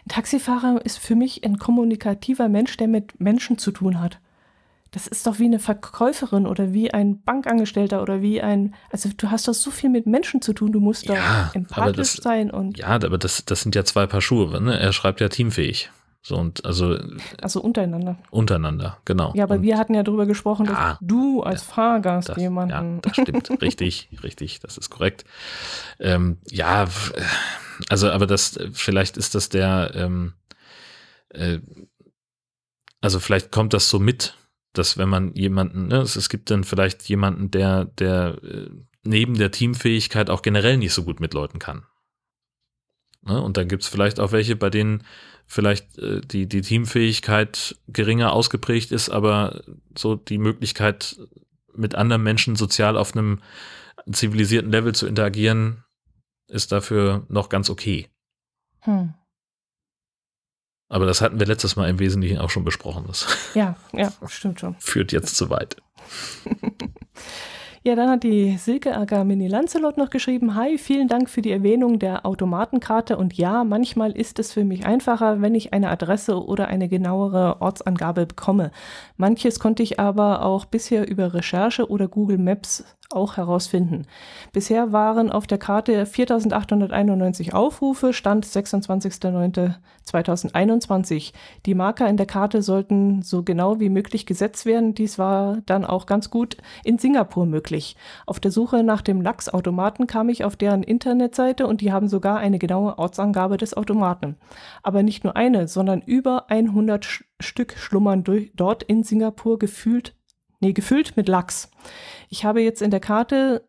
Ein Taxifahrer ist für mich ein kommunikativer Mensch, der mit Menschen zu tun hat. Das ist doch wie eine Verkäuferin oder wie ein Bankangestellter oder wie ein. Also, du hast doch so viel mit Menschen zu tun. Du musst Ja, doch empathisch das- sein und. Ja, aber das, das sind ja zwei Paar Schuhe. Ne? Er schreibt ja teamfähig. So und also Also untereinander. untereinander, genau. Ja, aber und wir hatten ja darüber gesprochen, dass Ja, du als Fahrgast das, jemanden. Ja, das stimmt. richtig, richtig, das ist korrekt. Ähm, ja, also, aber das, vielleicht ist das der, ähm, äh, also vielleicht kommt das so mit, dass wenn man jemanden, ne, es, es gibt dann vielleicht jemanden, der, der äh, neben der Teamfähigkeit auch generell nicht so gut mit Leuten kann. Ne? Und dann gibt es vielleicht auch welche, bei denen vielleicht äh, die, die Teamfähigkeit geringer ausgeprägt ist, aber so die Möglichkeit, mit anderen Menschen sozial auf einem zivilisierten Level zu interagieren, ist dafür noch ganz okay. Hm. Aber das hatten wir letztes Mal im Wesentlichen auch schon besprochen. Das Ja, ja, stimmt schon. führt jetzt zu weit. Ja, dann hat die Silke Agamini Lancelot noch geschrieben, Hi, vielen Dank für die Erwähnung der Automatenkarte und ja, manchmal ist es für mich einfacher, wenn ich eine Adresse oder eine genauere Ortsangabe bekomme. Manches konnte ich aber auch bisher über Recherche oder Google Maps auch herausfinden. Bisher waren auf der Karte 4891 Aufrufe, Stand 26.09.2021. Die Marker in der Karte sollten so genau wie möglich gesetzt werden. Dies war dann auch ganz gut in Singapur möglich. Auf der Suche nach dem Lachsautomaten kam ich auf deren Internetseite und die haben sogar eine genaue Ortsangabe des Automaten. Aber nicht nur eine, sondern über 100 Stück schlummern durch, dort in Singapur gefühlt nee, gefüllt mit Lachs. Ich habe jetzt in der Karte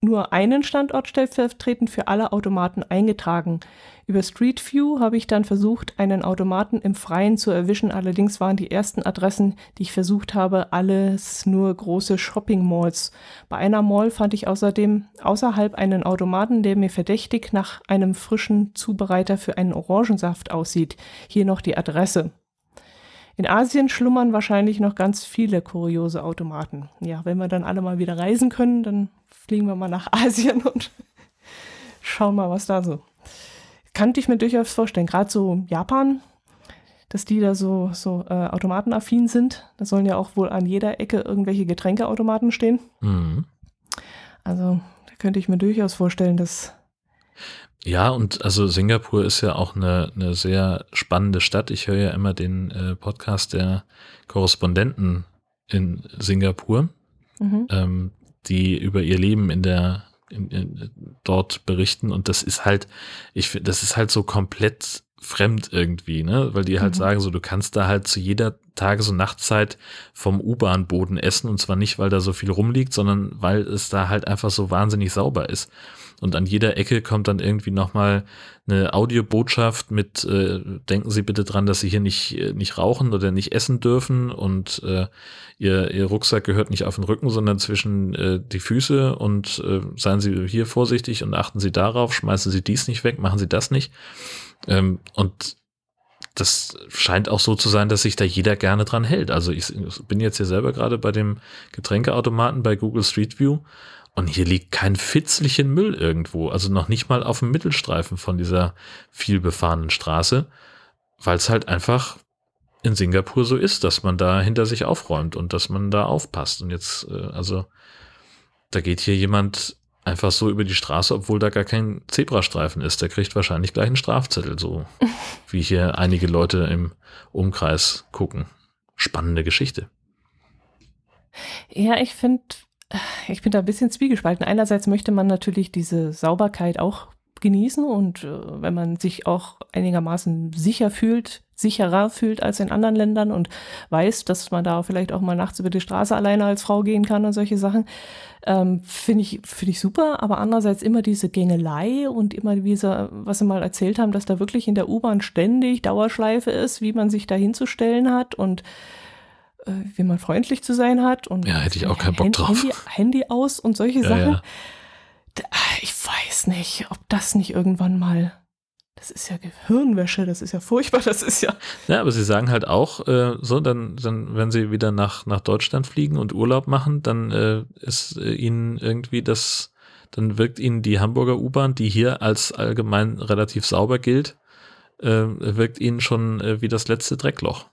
nur einen Standort stellvertretend für alle Automaten eingetragen. Über Street View habe ich dann versucht, einen Automaten im Freien zu erwischen. Allerdings waren die ersten Adressen, die ich versucht habe, alles nur große Shopping Malls. Bei einer Mall fand ich außerdem außerhalb einen Automaten, der mir verdächtig nach einem frischen Zubereiter für einen Orangensaft aussieht. Hier noch die Adresse. In Asien schlummern wahrscheinlich noch ganz viele kuriose Automaten. Ja, wenn wir dann alle mal wieder reisen können, dann fliegen wir mal nach Asien und schauen mal, was da so. Kannte ich mir durchaus vorstellen, gerade so Japan, dass die da so, so äh, automatenaffin sind. Da sollen ja auch wohl an jeder Ecke irgendwelche Getränkeautomaten stehen. Mhm. Also da könnte ich mir durchaus vorstellen, dass ja, und also Singapur ist ja auch eine, eine sehr spannende Stadt. Ich höre ja immer den äh, Podcast der Korrespondenten in Singapur, mhm. ähm, die über ihr Leben in der in, in, dort berichten und das ist halt, ich finde, das ist halt so komplett fremd irgendwie, ne? Weil die halt mhm. sagen, so du kannst da halt zu jeder Tages- und Nachtzeit vom U-Bahn-Boden essen und zwar nicht, weil da so viel rumliegt, sondern weil es da halt einfach so wahnsinnig sauber ist. Und an jeder Ecke kommt dann irgendwie nochmal eine Audiobotschaft mit, äh, denken Sie bitte dran, dass Sie hier nicht, äh, nicht rauchen oder nicht essen dürfen und äh, ihr, ihr Rucksack gehört nicht auf den Rücken, sondern zwischen äh, die Füße und äh, seien Sie hier vorsichtig und achten Sie darauf, schmeißen Sie dies nicht weg, machen Sie das nicht. Ähm, und das scheint auch so zu sein, dass sich da jeder gerne dran hält. Also ich bin jetzt hier selber gerade bei dem Getränkeautomaten bei Google Street View und hier liegt kein Fitzlichen Müll irgendwo, also noch nicht mal auf dem Mittelstreifen von dieser vielbefahrenen Straße, weil es halt einfach in Singapur so ist, dass man da hinter sich aufräumt und dass man da aufpasst. Und jetzt, äh, also, da geht hier jemand einfach so über die Straße, obwohl da gar kein Zebrastreifen ist. Der kriegt wahrscheinlich gleich einen Strafzettel, so wie hier einige Leute im Umkreis gucken. Spannende Geschichte. Ja, ich finde, ich bin da ein bisschen zwiegespalten. Einerseits möchte man natürlich diese Sauberkeit auch genießen und äh, wenn man sich auch einigermaßen sicher fühlt, sicherer fühlt als in anderen Ländern und weiß, dass man da vielleicht auch mal nachts über die Straße alleine als Frau gehen kann und solche Sachen, ähm, finde ich, finde ich super. Aber andererseits immer diese Gängelei und immer diese, was sie mal erzählt haben, dass da wirklich in der U-Bahn ständig Dauerschleife ist, wie man sich da hinzustellen hat und äh, wie man freundlich zu sein hat. Und ja, hätte ich auch keinen Bock drauf. Handy, Handy aus und solche ja, Sachen. Ja. Ich weiß nicht, ob das nicht irgendwann mal. Das ist ja Gehirnwäsche, das ist ja furchtbar, das ist ja. Ja, aber sie sagen halt auch, äh, so, dann, dann, wenn sie wieder nach, nach Deutschland fliegen und Urlaub machen, dann äh, ist äh, ihnen irgendwie das, dann wirkt ihnen die Hamburger U-Bahn, die hier als allgemein relativ sauber gilt, äh, wirkt ihnen schon äh, wie das letzte Dreckloch.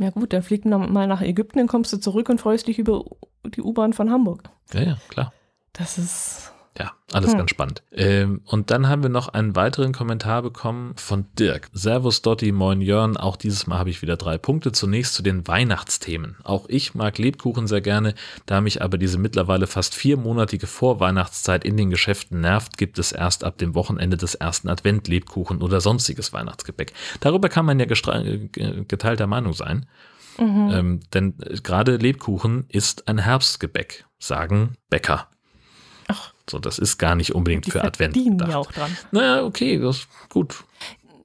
Ja gut, dann flieg mal nach Ägypten, dann kommst du zurück und freust dich über die U-Bahn von Hamburg. Ja, ja, klar. Das ist ja, alles hm. ganz spannend. Ähm, und dann haben wir noch einen weiteren Kommentar bekommen von Dirk. Servus Dotti, moin Jörn. Auch dieses Mal habe ich wieder drei Punkte. Zunächst zu den Weihnachtsthemen. Auch ich mag Lebkuchen sehr gerne. Da mich aber diese mittlerweile fast viermonatige Vorweihnachtszeit in den Geschäften nervt, gibt es erst ab dem Wochenende des ersten Advent Lebkuchen oder sonstiges Weihnachtsgebäck. Darüber kann man ja geteilter Meinung sein. Mhm. Ähm, denn gerade Lebkuchen ist ein Herbstgebäck, sagen Bäcker. So, das ist gar nicht unbedingt für Advent. Die ja auch dran. Naja, okay, das ist gut.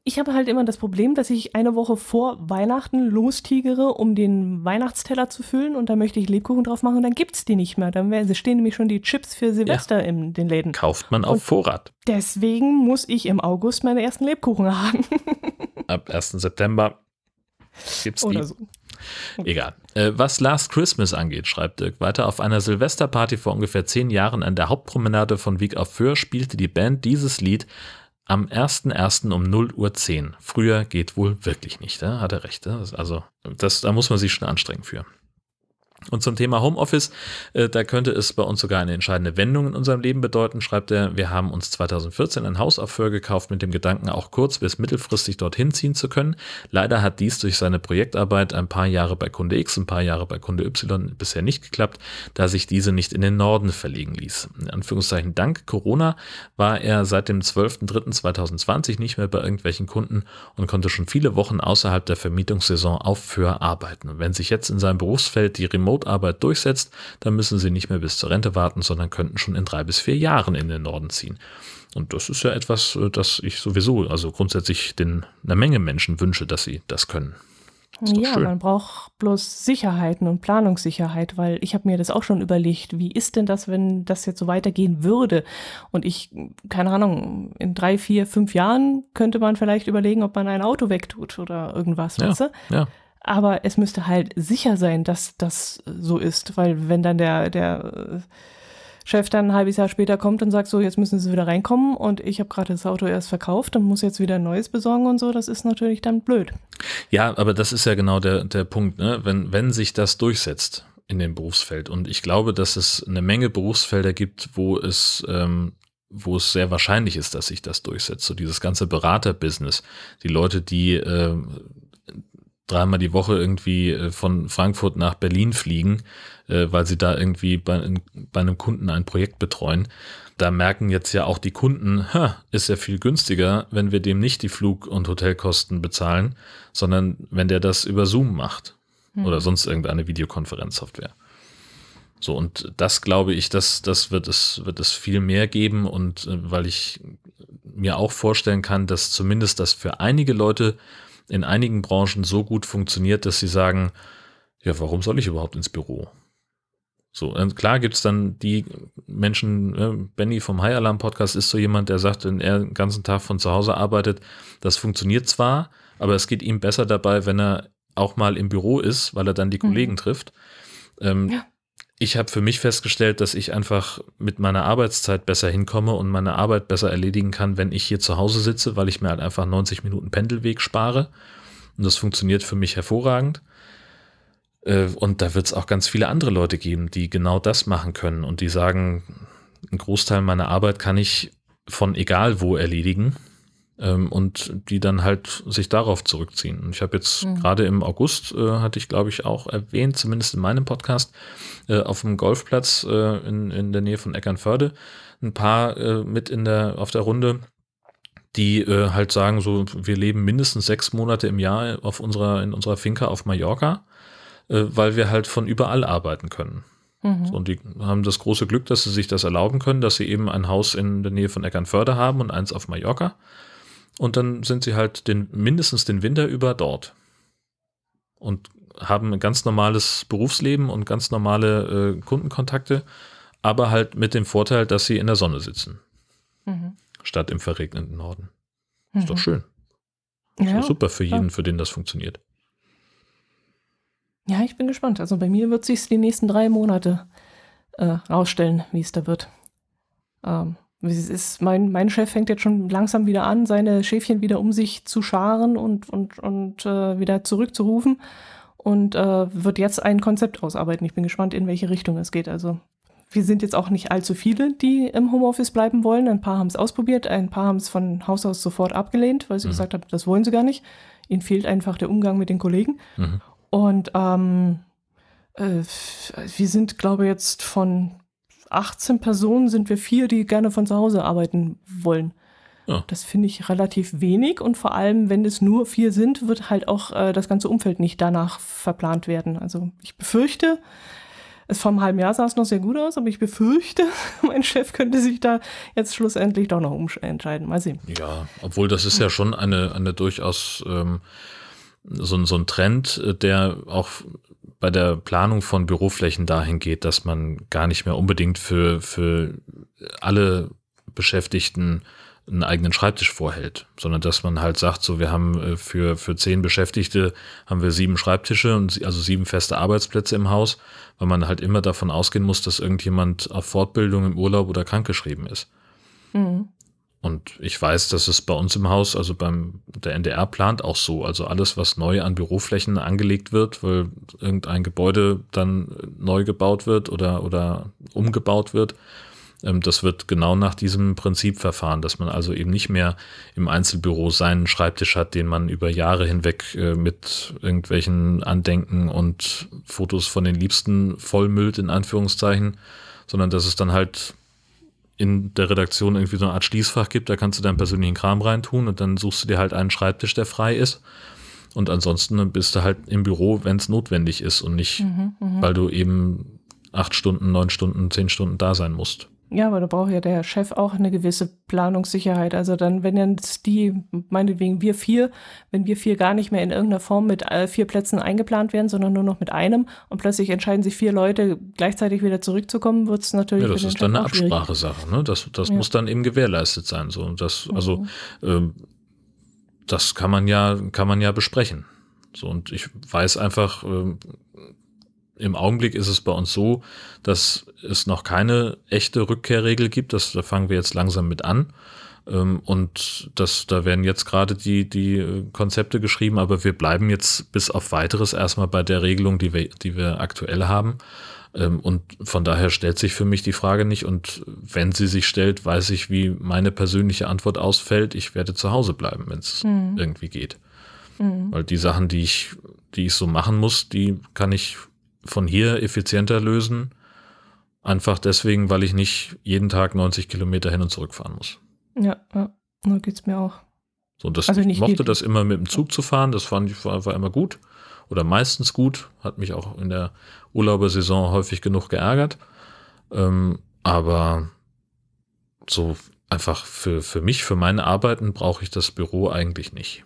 Ich habe halt immer das Problem, dass ich eine Woche vor Weihnachten lostigere, um den Weihnachtsteller zu füllen und da möchte ich Lebkuchen drauf machen und dann gibt es die nicht mehr. Dann stehen nämlich schon die Chips für Silvester ja. in den Läden. Kauft man auf und Vorrat. Deswegen muss ich im August meine ersten Lebkuchen haben. Ab 1. September gibt's Oder die. so. Egal. Äh, was Last Christmas angeht, schreibt Dirk weiter, auf einer Silvesterparty vor ungefähr zehn Jahren an der Hauptpromenade von Wieg auf Föhr spielte die Band dieses Lied am 1.1. um 0 Uhr 10. Früher geht wohl wirklich nicht, ja? hat er recht. Also, das, da muss man sich schon anstrengen für. Und zum Thema Homeoffice, äh, da könnte es bei uns sogar eine entscheidende Wendung in unserem Leben bedeuten, schreibt er. Wir haben uns 2014 ein Haus auf Föhr gekauft mit dem Gedanken, auch kurz- bis mittelfristig dorthin ziehen zu können. Leider hat dies durch seine Projektarbeit ein paar Jahre bei Kunde X, ein paar Jahre bei Kunde Y bisher nicht geklappt, da sich diese nicht in den Norden verlegen ließ. In Anführungszeichen dank Corona war er seit dem 12.03.2020 nicht mehr bei irgendwelchen Kunden und konnte schon viele Wochen außerhalb der Vermietungssaison auf Föhr arbeiten. Und wenn sich jetzt in seinem Berufsfeld die Remote Remote-Arbeit durchsetzt, dann müssen sie nicht mehr bis zur Rente warten, sondern könnten schon in drei bis vier Jahren in den Norden ziehen. Und das ist ja etwas, äh, das ich sowieso, also grundsätzlich den, einer Menge Menschen wünsche, dass sie das können. Das ja, schön. man braucht bloß Sicherheiten und Planungssicherheit, weil ich habe mir das auch schon überlegt, wie ist denn das, wenn das jetzt so weitergehen würde? Und ich, keine Ahnung, in drei, vier, fünf Jahren könnte man vielleicht überlegen, ob man ein Auto wegtut oder irgendwas, ja, weißt du? Ja. Aber es müsste halt sicher sein, dass das so ist, weil wenn dann der, der Chef dann ein halbes Jahr später kommt und sagt, so, jetzt müssen Sie wieder reinkommen und ich habe gerade das Auto erst verkauft und muss jetzt wieder ein neues besorgen und so, das ist natürlich dann blöd. Ja, aber das ist ja genau der, der Punkt, ne? wenn, wenn sich das durchsetzt in dem Berufsfeld und ich glaube, dass es eine Menge Berufsfelder gibt, wo es ähm, wo es sehr wahrscheinlich ist, dass sich das durchsetzt. So dieses ganze Beraterbusiness, die Leute, die äh, dreimal die Woche irgendwie äh, von Frankfurt nach Berlin fliegen, äh, weil sie da irgendwie bei, bei einem Kunden ein Projekt betreuen. Da merken jetzt ja auch die Kunden, ha, ist ja viel günstiger, wenn wir dem nicht die Flug- und Hotelkosten bezahlen, sondern wenn der das über Zoom macht mhm. oder sonst irgendeine Videokonferenzsoftware. So, und das glaube ich, das, das wird es, wird es viel mehr geben und äh, weil ich mir auch vorstellen kann, dass zumindest das für einige Leute in einigen Branchen so gut funktioniert, dass sie sagen, ja, warum soll ich überhaupt ins Büro? So, klar gibt es dann die Menschen, äh, Benny vom High Alarm Podcast ist so jemand, der sagt, wenn er den ganzen Tag von zu Hause arbeitet, das funktioniert zwar, aber es geht ihm besser dabei, wenn er auch mal im Büro ist, weil er dann die mhm. Kollegen trifft. Ähm, ja ich habe für mich festgestellt, dass ich einfach mit meiner Arbeitszeit besser hinkomme und meine Arbeit besser erledigen kann, wenn ich hier zu Hause sitze, weil ich mir halt einfach 90 Minuten Pendelweg spare. Und das funktioniert für mich hervorragend. Äh, und da wird es auch ganz viele andere Leute geben, die genau das machen können und die sagen, ein Großteil meiner Arbeit kann ich von egal wo erledigen ähm, und die dann halt sich darauf zurückziehen. Und ich habe jetzt mhm. gerade im August, äh, hatte ich glaube ich auch erwähnt, zumindest in meinem Podcast, äh, auf dem Golfplatz äh, in, in der Nähe von Eckernförde ein paar äh, mit in der, auf der Runde, die äh, halt sagen, so, wir leben mindestens sechs Monate im Jahr auf unserer, in unserer Finca auf Mallorca, äh, weil wir halt von überall arbeiten können. Mhm. So, und die haben das große Glück, dass sie sich das erlauben können, dass sie eben ein Haus in der Nähe von Eckernförde haben und eins auf Mallorca. Und dann sind sie halt den, mindestens den Winter über dort. Und haben ein ganz normales Berufsleben und ganz normale äh, Kundenkontakte, aber halt mit dem Vorteil, dass sie in der Sonne sitzen. Mhm. Statt im verregneten Norden. Mhm. Ist doch mhm. schön. Ist ja, doch super für jeden, ja. für den das funktioniert. Ja, ich bin gespannt. Also bei mir wird sich die nächsten drei Monate äh, rausstellen, wie es da wird. Ähm, ist, mein, mein Chef fängt jetzt schon langsam wieder an, seine Schäfchen wieder um sich zu scharen und, und, und äh, wieder zurückzurufen und äh, wird jetzt ein Konzept ausarbeiten. Ich bin gespannt, in welche Richtung es geht. Also wir sind jetzt auch nicht allzu viele, die im Homeoffice bleiben wollen. Ein paar haben es ausprobiert, ein paar haben es von Haus aus sofort abgelehnt, weil sie mhm. gesagt haben, das wollen sie gar nicht. Ihnen fehlt einfach der Umgang mit den Kollegen. Mhm. Und ähm, äh, wir sind, glaube ich, jetzt von 18 Personen sind wir vier, die gerne von zu Hause arbeiten wollen. Ja. Das finde ich relativ wenig und vor allem, wenn es nur vier sind, wird halt auch äh, das ganze Umfeld nicht danach verplant werden. Also ich befürchte, es vor einem halben Jahr sah es noch sehr gut aus, aber ich befürchte, mein Chef könnte sich da jetzt schlussendlich doch noch umentscheiden. Mal sehen. Ja, obwohl das ist ja schon eine, eine durchaus ähm, so, so ein Trend, äh, der auch bei der Planung von Büroflächen dahin geht, dass man gar nicht mehr unbedingt für, für alle Beschäftigten einen eigenen Schreibtisch vorhält, sondern dass man halt sagt, so wir haben äh, für, für zehn Beschäftigte haben wir sieben Schreibtische und also sieben feste Arbeitsplätze im Haus, weil man halt immer davon ausgehen muss, dass irgendjemand auf Fortbildung im Urlaub oder krankgeschrieben ist. Mhm. Und ich weiß, dass es bei uns im Haus, also beim der NDR plant auch so, also alles, was neu an Büroflächen angelegt wird, weil irgendein Gebäude dann neu gebaut wird oder, oder umgebaut wird, ähm, das wird genau nach diesem Prinzip verfahren, dass man also eben nicht mehr im Einzelbüro seinen Schreibtisch hat, den man über Jahre hinweg äh, mit irgendwelchen Andenken und Fotos von den Liebsten vollmüllt, in Anführungszeichen, sondern dass es dann halt in der Redaktion irgendwie so eine Art Schließfach gibt, da kannst du deinen persönlichen Kram reintun und dann suchst du dir halt einen Schreibtisch, der frei ist. Und ansonsten bist du halt im Büro, wenn es notwendig ist und nicht, mhm, mhm, weil du eben acht Stunden, neun Stunden, zehn Stunden da sein musst. Ja, aber da braucht ja der Chef auch eine gewisse Planungssicherheit. Also dann, wenn jetzt die, meinetwegen wir vier, wenn wir vier gar nicht mehr in irgendeiner Form mit äh, vier Plätzen eingeplant werden, sondern nur noch mit einem und plötzlich entscheiden sich vier Leute gleichzeitig wieder zurückzukommen, wird es natürlich. Ja, das ist dann eine Absprachesache, ne? Das, das ja. muss dann eben gewährleistet sein. So. das, also mhm. ähm, das kann man ja, kann man ja besprechen. So, und ich weiß einfach, ähm, im Augenblick ist es bei uns so, dass es noch keine echte Rückkehrregel gibt. Das, da fangen wir jetzt langsam mit an. Ähm, und das, da werden jetzt gerade die, die äh, Konzepte geschrieben, aber wir bleiben jetzt bis auf weiteres erstmal bei der Regelung, die wir, die wir aktuell haben. Ähm, und von daher stellt sich für mich die Frage nicht. Und wenn sie sich stellt, weiß ich, wie meine persönliche Antwort ausfällt. Ich werde zu Hause bleiben, wenn es mhm. irgendwie geht. Mhm. Weil die Sachen, die ich, die ich so machen muss, die kann ich von hier effizienter lösen. Einfach deswegen, weil ich nicht jeden Tag 90 Kilometer hin und zurück fahren muss. Ja, ja, so geht's mir auch. So, das, also ich mochte das immer mit dem Zug zu fahren, das fand ich, war, war immer gut oder meistens gut, hat mich auch in der Urlaubersaison häufig genug geärgert. Ähm, aber so einfach für, für mich, für meine Arbeiten brauche ich das Büro eigentlich nicht.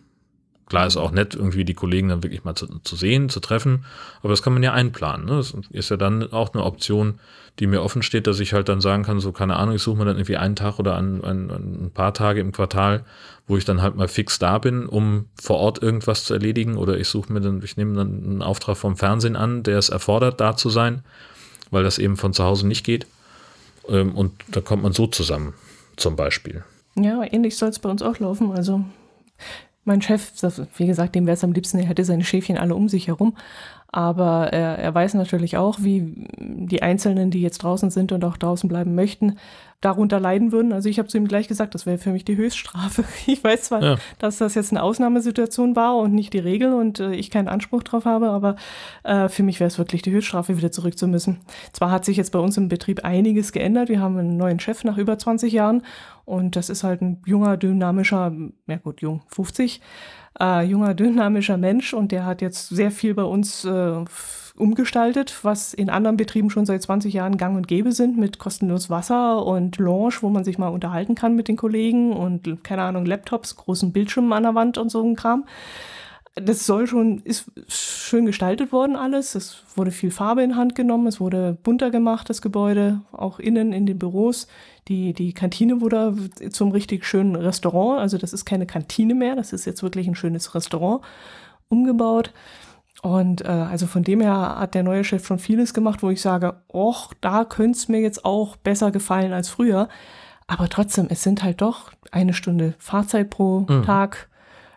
Klar ist auch nett, irgendwie die Kollegen dann wirklich mal zu, zu sehen, zu treffen, aber das kann man ja einplanen. Ne? Das ist ja dann auch eine Option, die mir offen steht, dass ich halt dann sagen kann, so keine Ahnung, ich suche mir dann irgendwie einen Tag oder ein, ein, ein paar Tage im Quartal, wo ich dann halt mal fix da bin, um vor Ort irgendwas zu erledigen oder ich suche mir dann, ich nehme dann einen Auftrag vom Fernsehen an, der es erfordert, da zu sein, weil das eben von zu Hause nicht geht. Ähm, und da kommt man so zusammen, zum Beispiel. Ja, ähnlich soll es bei uns auch laufen. Also mein Chef, wie gesagt, dem wäre es am liebsten, er hätte seine Schäfchen alle um sich herum. Aber er, er weiß natürlich auch, wie die Einzelnen, die jetzt draußen sind und auch draußen bleiben möchten, darunter leiden würden. Also ich habe zu ihm gleich gesagt, das wäre für mich die Höchststrafe. Ich weiß zwar, ja. dass das jetzt eine Ausnahmesituation war und nicht die Regel und äh, ich keinen Anspruch drauf habe, aber äh, für mich wäre es wirklich die Höchststrafe, wieder zurück zu müssen. Zwar hat sich jetzt bei uns im Betrieb einiges geändert. Wir haben einen neuen Chef nach über 20 Jahren und das ist halt ein junger, dynamischer, ja gut, jung, 50, äh, junger, dynamischer Mensch und der hat jetzt sehr viel bei uns äh, umgestaltet, was in anderen Betrieben schon seit 20 Jahren gang und gäbe sind, mit kostenlos Wasser und Lounge, wo man sich mal unterhalten kann mit den Kollegen und, keine Ahnung, Laptops, großen Bildschirmen an der Wand und so ein Kram. Das soll schon, ist schön gestaltet worden alles. Es wurde viel Farbe in Hand genommen, es wurde bunter gemacht, das Gebäude, auch innen in den Büros. Die, die Kantine wurde zum richtig schönen Restaurant. Also das ist keine Kantine mehr, das ist jetzt wirklich ein schönes Restaurant umgebaut. Und äh, also von dem her hat der neue Chef schon vieles gemacht, wo ich sage, och, da könnte es mir jetzt auch besser gefallen als früher. Aber trotzdem, es sind halt doch eine Stunde Fahrzeit pro mhm. Tag.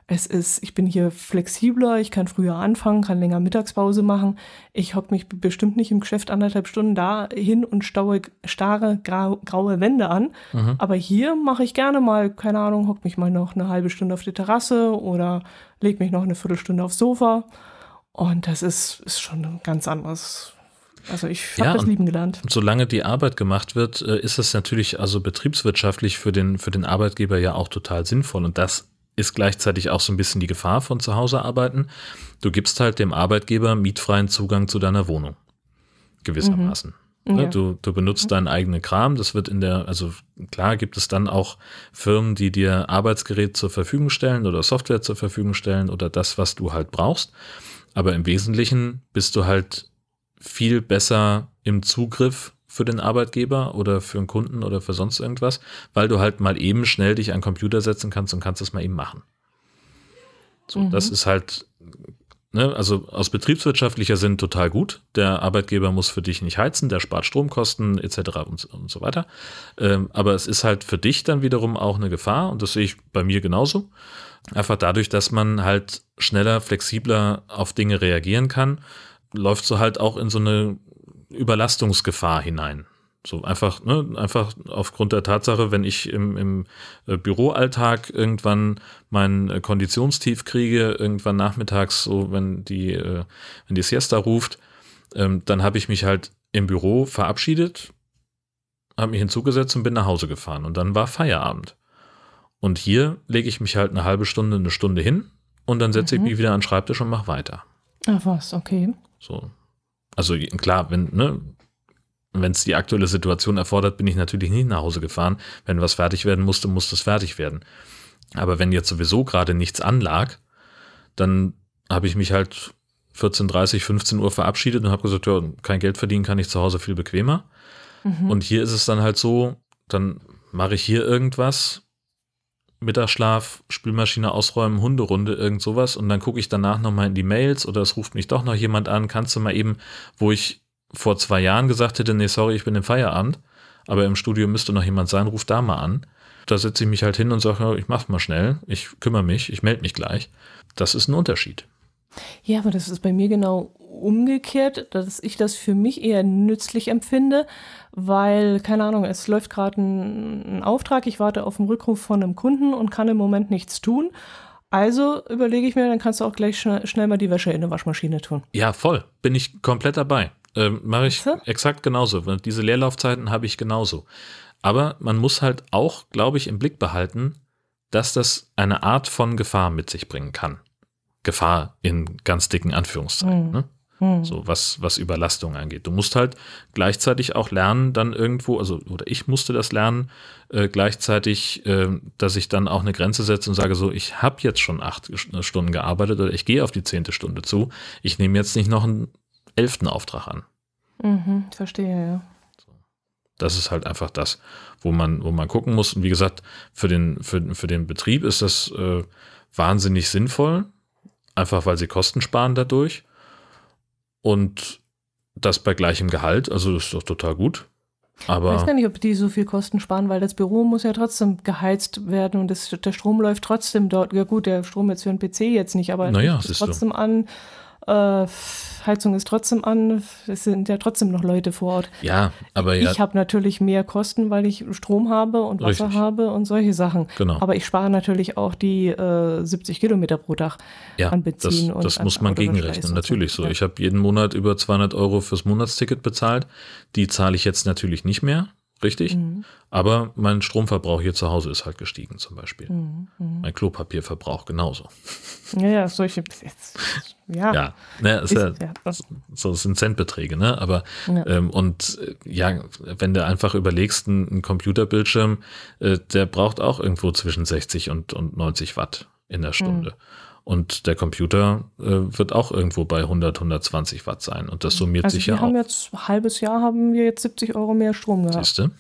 Es ist, ich bin hier flexibler, ich kann früher anfangen, kann länger Mittagspause machen. Ich hocke mich bestimmt nicht im Geschäft anderthalb Stunden da hin und staue, starre grau, graue Wände an. Mhm. Aber hier mache ich gerne mal, keine Ahnung, hocke mich mal noch eine halbe Stunde auf die Terrasse oder lege mich noch eine Viertelstunde aufs Sofa. Und das ist, ist schon ein ganz anderes. Also ich habe ja, das lieben gelernt. Und solange die Arbeit gemacht wird, äh, ist es natürlich also betriebswirtschaftlich für den, für den Arbeitgeber ja auch total sinnvoll. Und das ist gleichzeitig auch so ein bisschen die Gefahr von zu Hause arbeiten. Du gibst halt dem Arbeitgeber mietfreien Zugang zu deiner Wohnung. Gewissermaßen. Mhm. Ja. Du, du benutzt mhm. deinen eigenen Kram. Das wird in der, also klar gibt es dann auch Firmen, die dir Arbeitsgerät zur Verfügung stellen oder Software zur Verfügung stellen oder das, was du halt brauchst. Aber im Wesentlichen bist du halt viel besser im Zugriff für den Arbeitgeber oder für einen Kunden oder für sonst irgendwas, weil du halt mal eben schnell dich an den Computer setzen kannst und kannst es mal eben machen. So, mhm. das ist halt, ne, also aus betriebswirtschaftlicher Sinn total gut. Der Arbeitgeber muss für dich nicht heizen, der spart Stromkosten etc. und, und so weiter. Ähm, aber es ist halt für dich dann wiederum auch eine Gefahr und das sehe ich bei mir genauso. Einfach dadurch, dass man halt schneller, flexibler auf Dinge reagieren kann, läuft so halt auch in so eine Überlastungsgefahr hinein. So einfach, ne, einfach aufgrund der Tatsache, wenn ich im, im äh, Büroalltag irgendwann mein äh, Konditionstief kriege, irgendwann nachmittags, so wenn die, äh, wenn die Siesta ruft, ähm, dann habe ich mich halt im Büro verabschiedet, habe mich hinzugesetzt und bin nach Hause gefahren und dann war Feierabend. Und hier lege ich mich halt eine halbe Stunde, eine Stunde hin und dann setze mhm. ich mich wieder an den Schreibtisch und mache weiter. Ach was, okay. So. Also klar, wenn, ne, wenn es die aktuelle Situation erfordert, bin ich natürlich nicht nach Hause gefahren. Wenn was fertig werden musste, musste es fertig werden. Aber wenn jetzt sowieso gerade nichts anlag, dann habe ich mich halt 14.30, 15 Uhr verabschiedet und habe gesagt, ja, kein Geld verdienen kann ich zu Hause viel bequemer. Mhm. Und hier ist es dann halt so, dann mache ich hier irgendwas, Mittagsschlaf, Spülmaschine ausräumen, Hunderunde, irgend sowas und dann gucke ich danach nochmal in die Mails oder es ruft mich doch noch jemand an, kannst du mal eben, wo ich vor zwei Jahren gesagt hätte, nee, sorry, ich bin im Feierabend, aber im Studio müsste noch jemand sein, ruf da mal an. Da setze ich mich halt hin und sage, ich mach's mal schnell, ich kümmere mich, ich melde mich gleich. Das ist ein Unterschied. Ja, aber das ist bei mir genau umgekehrt, dass ich das für mich eher nützlich empfinde, weil, keine Ahnung, es läuft gerade ein, ein, Auftrag, ich warte auf einen Rückruf von einem Kunden und kann im Moment nichts tun. Also überlege ich mir, dann kannst du auch gleich schnell, schnell mal die Wäsche in der Waschmaschine tun. Ja, voll. Bin ich komplett dabei. Ähm, Mache ich so? exakt genauso. Diese Leerlaufzeiten habe ich genauso. Aber man muss halt auch, glaube ich, im Blick behalten, dass das eine Art von Gefahr mit sich bringen kann. Gefahr in ganz dicken Anführungszeichen. Mhm. Ne? Hm. So was, was Überlastung angeht. Du musst halt gleichzeitig auch lernen, dann irgendwo, also, oder ich musste das lernen, äh, gleichzeitig, äh, dass ich dann auch eine Grenze setze und sage so, ich habe jetzt schon acht Stunden gearbeitet oder ich gehe auf die zehnte Stunde zu. Ich nehme jetzt nicht noch einen elften Auftrag an. Mhm, verstehe, ja. Das ist halt einfach das, wo man, wo man gucken muss. Und wie gesagt, für den, für, für den Betrieb ist das äh, wahnsinnig sinnvoll, einfach weil sie Kosten sparen dadurch. Und das bei gleichem Gehalt, also das ist doch total gut. Aber ich weiß gar nicht, ob die so viel Kosten sparen, weil das Büro muss ja trotzdem geheizt werden und das, der Strom läuft trotzdem dort. Ja gut, der Strom jetzt für einen PC jetzt nicht, aber naja, ist trotzdem du. an äh, Heizung ist trotzdem an, es sind ja trotzdem noch Leute vor Ort. Ja, aber ja. Ich habe natürlich mehr Kosten, weil ich Strom habe und Wasser Richtig. habe und solche Sachen. Genau. Aber ich spare natürlich auch die äh, 70 Kilometer pro Tag ja, an Benzin. Das, das muss man gegenrechnen, natürlich so. so. Ich habe jeden Monat über 200 Euro fürs Monatsticket bezahlt. Die zahle ich jetzt natürlich nicht mehr richtig. Mhm. Aber mein Stromverbrauch hier zu Hause ist halt gestiegen zum Beispiel. Mhm. mhm. Mein Klopapierverbrauch genauso. Ja, ja, solche. Ja, ja, ne, ist ja, ja so sind Centbeträge, ne? Aber ja. Ähm, und äh, ja, wenn du einfach überlegst, ein, ein Computerbildschirm, äh, der braucht auch irgendwo zwischen 60 und, und 90 Watt in der Stunde. Mhm. Und der Computer äh, wird auch irgendwo bei 100, 120 Watt sein. Und das summiert also sich ja auch. Wir haben jetzt ein halbes Jahr haben wir jetzt 70 Euro mehr Strom gehabt. Siehste?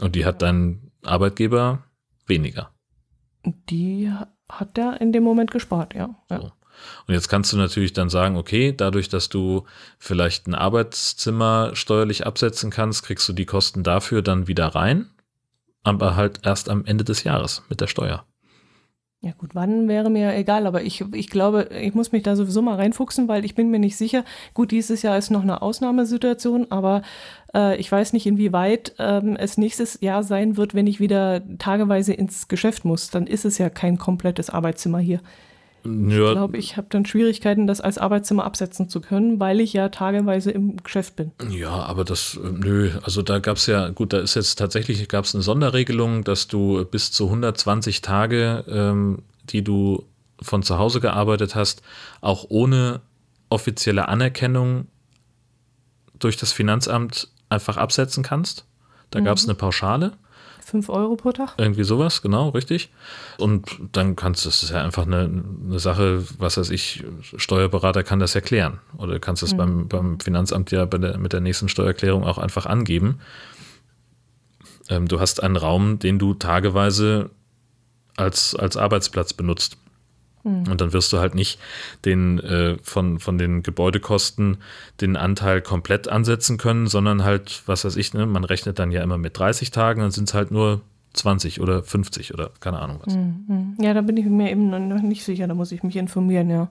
Und die hat dein Arbeitgeber weniger. Die hat der in dem Moment gespart, ja. ja. So. Und jetzt kannst du natürlich dann sagen, okay, dadurch, dass du vielleicht ein Arbeitszimmer steuerlich absetzen kannst, kriegst du die Kosten dafür dann wieder rein, aber halt erst am Ende des Jahres mit der Steuer. Ja gut, wann wäre mir egal, aber ich, ich glaube, ich muss mich da sowieso mal reinfuchsen, weil ich bin mir nicht sicher. Gut, dieses Jahr ist noch eine Ausnahmesituation, aber äh, ich weiß nicht, inwieweit ähm, es nächstes Jahr sein wird, wenn ich wieder tageweise ins Geschäft muss. Dann ist es ja kein komplettes Arbeitszimmer hier. Ja. Ich glaube, ich habe dann Schwierigkeiten, das als Arbeitszimmer absetzen zu können, weil ich ja tageweise im Geschäft bin. Ja, aber das, äh, nö, also da gab es ja, gut, da ist jetzt tatsächlich, gab es eine Sonderregelung, dass du bis zu 120 Tage, ähm, die du von zu Hause gearbeitet hast, auch ohne offizielle Anerkennung durch das Finanzamt einfach absetzen kannst. Da mhm. gab es eine Pauschale. 5 Euro pro Tag? Irgendwie sowas, genau, richtig. Und dann kannst du, das ist ja einfach eine, eine Sache, was weiß ich, Steuerberater kann das erklären. Oder du kannst es mhm. beim, beim Finanzamt ja der, mit der nächsten Steuererklärung auch einfach angeben. Ähm, du hast einen Raum, den du tageweise als, als Arbeitsplatz benutzt. Mhm. Und dann wirst du halt nicht den äh, von, von den Gebäudekosten den Anteil komplett ansetzen können, sondern halt, was weiß ich, ne, man rechnet dann ja immer mit 30 Tagen, dann sind es halt nur 20 oder 50 oder keine Ahnung was. Mhm. Ja, da bin ich mir eben noch nicht sicher, da muss ich mich informieren, ja.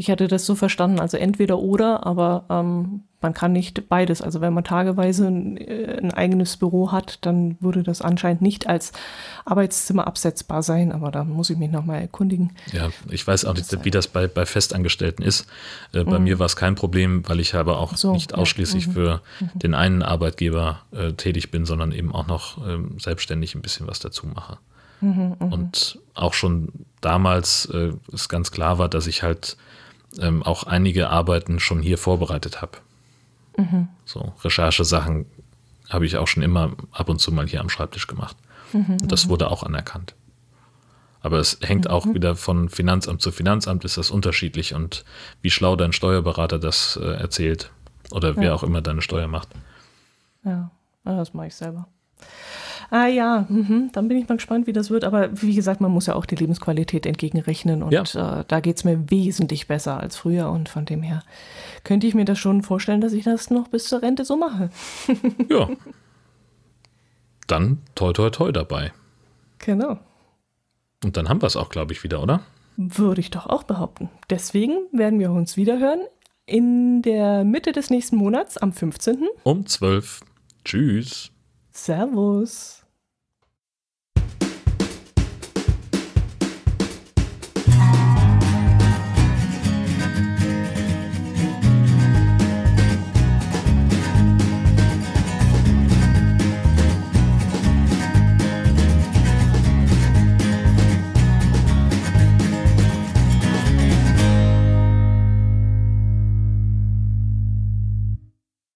Ich hatte das so verstanden, also entweder oder, aber ähm, man kann nicht beides. Also wenn man tageweise ein, äh, ein, eigenes Büro hat, dann würde das anscheinend nicht als Arbeitszimmer absetzbar sein, aber da muss ich mich nochmal erkundigen. Ja, ich weiß auch nicht, wie das bei, bei Festangestellten ist. Äh, bei mhm. mir war es kein Problem, weil ich aber auch so, nicht ausschließlich ja. mhm. für mhm. den einen Arbeitgeber äh, tätig bin, sondern eben auch noch ähm, selbstständig ein bisschen was dazu mache. Mhm, mhm. Und auch schon damals äh, es ganz klar war, dass ich halt ähm, auch einige Arbeiten schon hier vorbereitet habe. Mhm. So Recherchesachen habe ich auch schon immer ab und zu mal hier am Schreibtisch gemacht. Mhm, das mhm. wurde auch anerkannt. Aber es hängt mhm. auch wieder von Finanzamt zu Finanzamt, ist das unterschiedlich und wie schlau dein Steuerberater das äh, erzählt oder wer auch immer deine Steuer macht. Ja, das mache ich selber. Ah ja, mhm. dann bin ich mal gespannt, wie das wird. Aber wie gesagt, man muss ja auch die Lebensqualität entgegenrechnen und ja. äh, da geht es mir wesentlich besser als früher und von dem her könnte ich mir das schon vorstellen, dass ich das noch bis zur Rente so mache. ja. Dann toi toi toi dabei. Genau. Und dann haben wir es auch, glaube ich, wieder, oder? Würde ich doch auch behaupten. Deswegen werden wir uns wieder hören in der Mitte des nächsten Monats am 15. Um 12. Tschüss. Servus.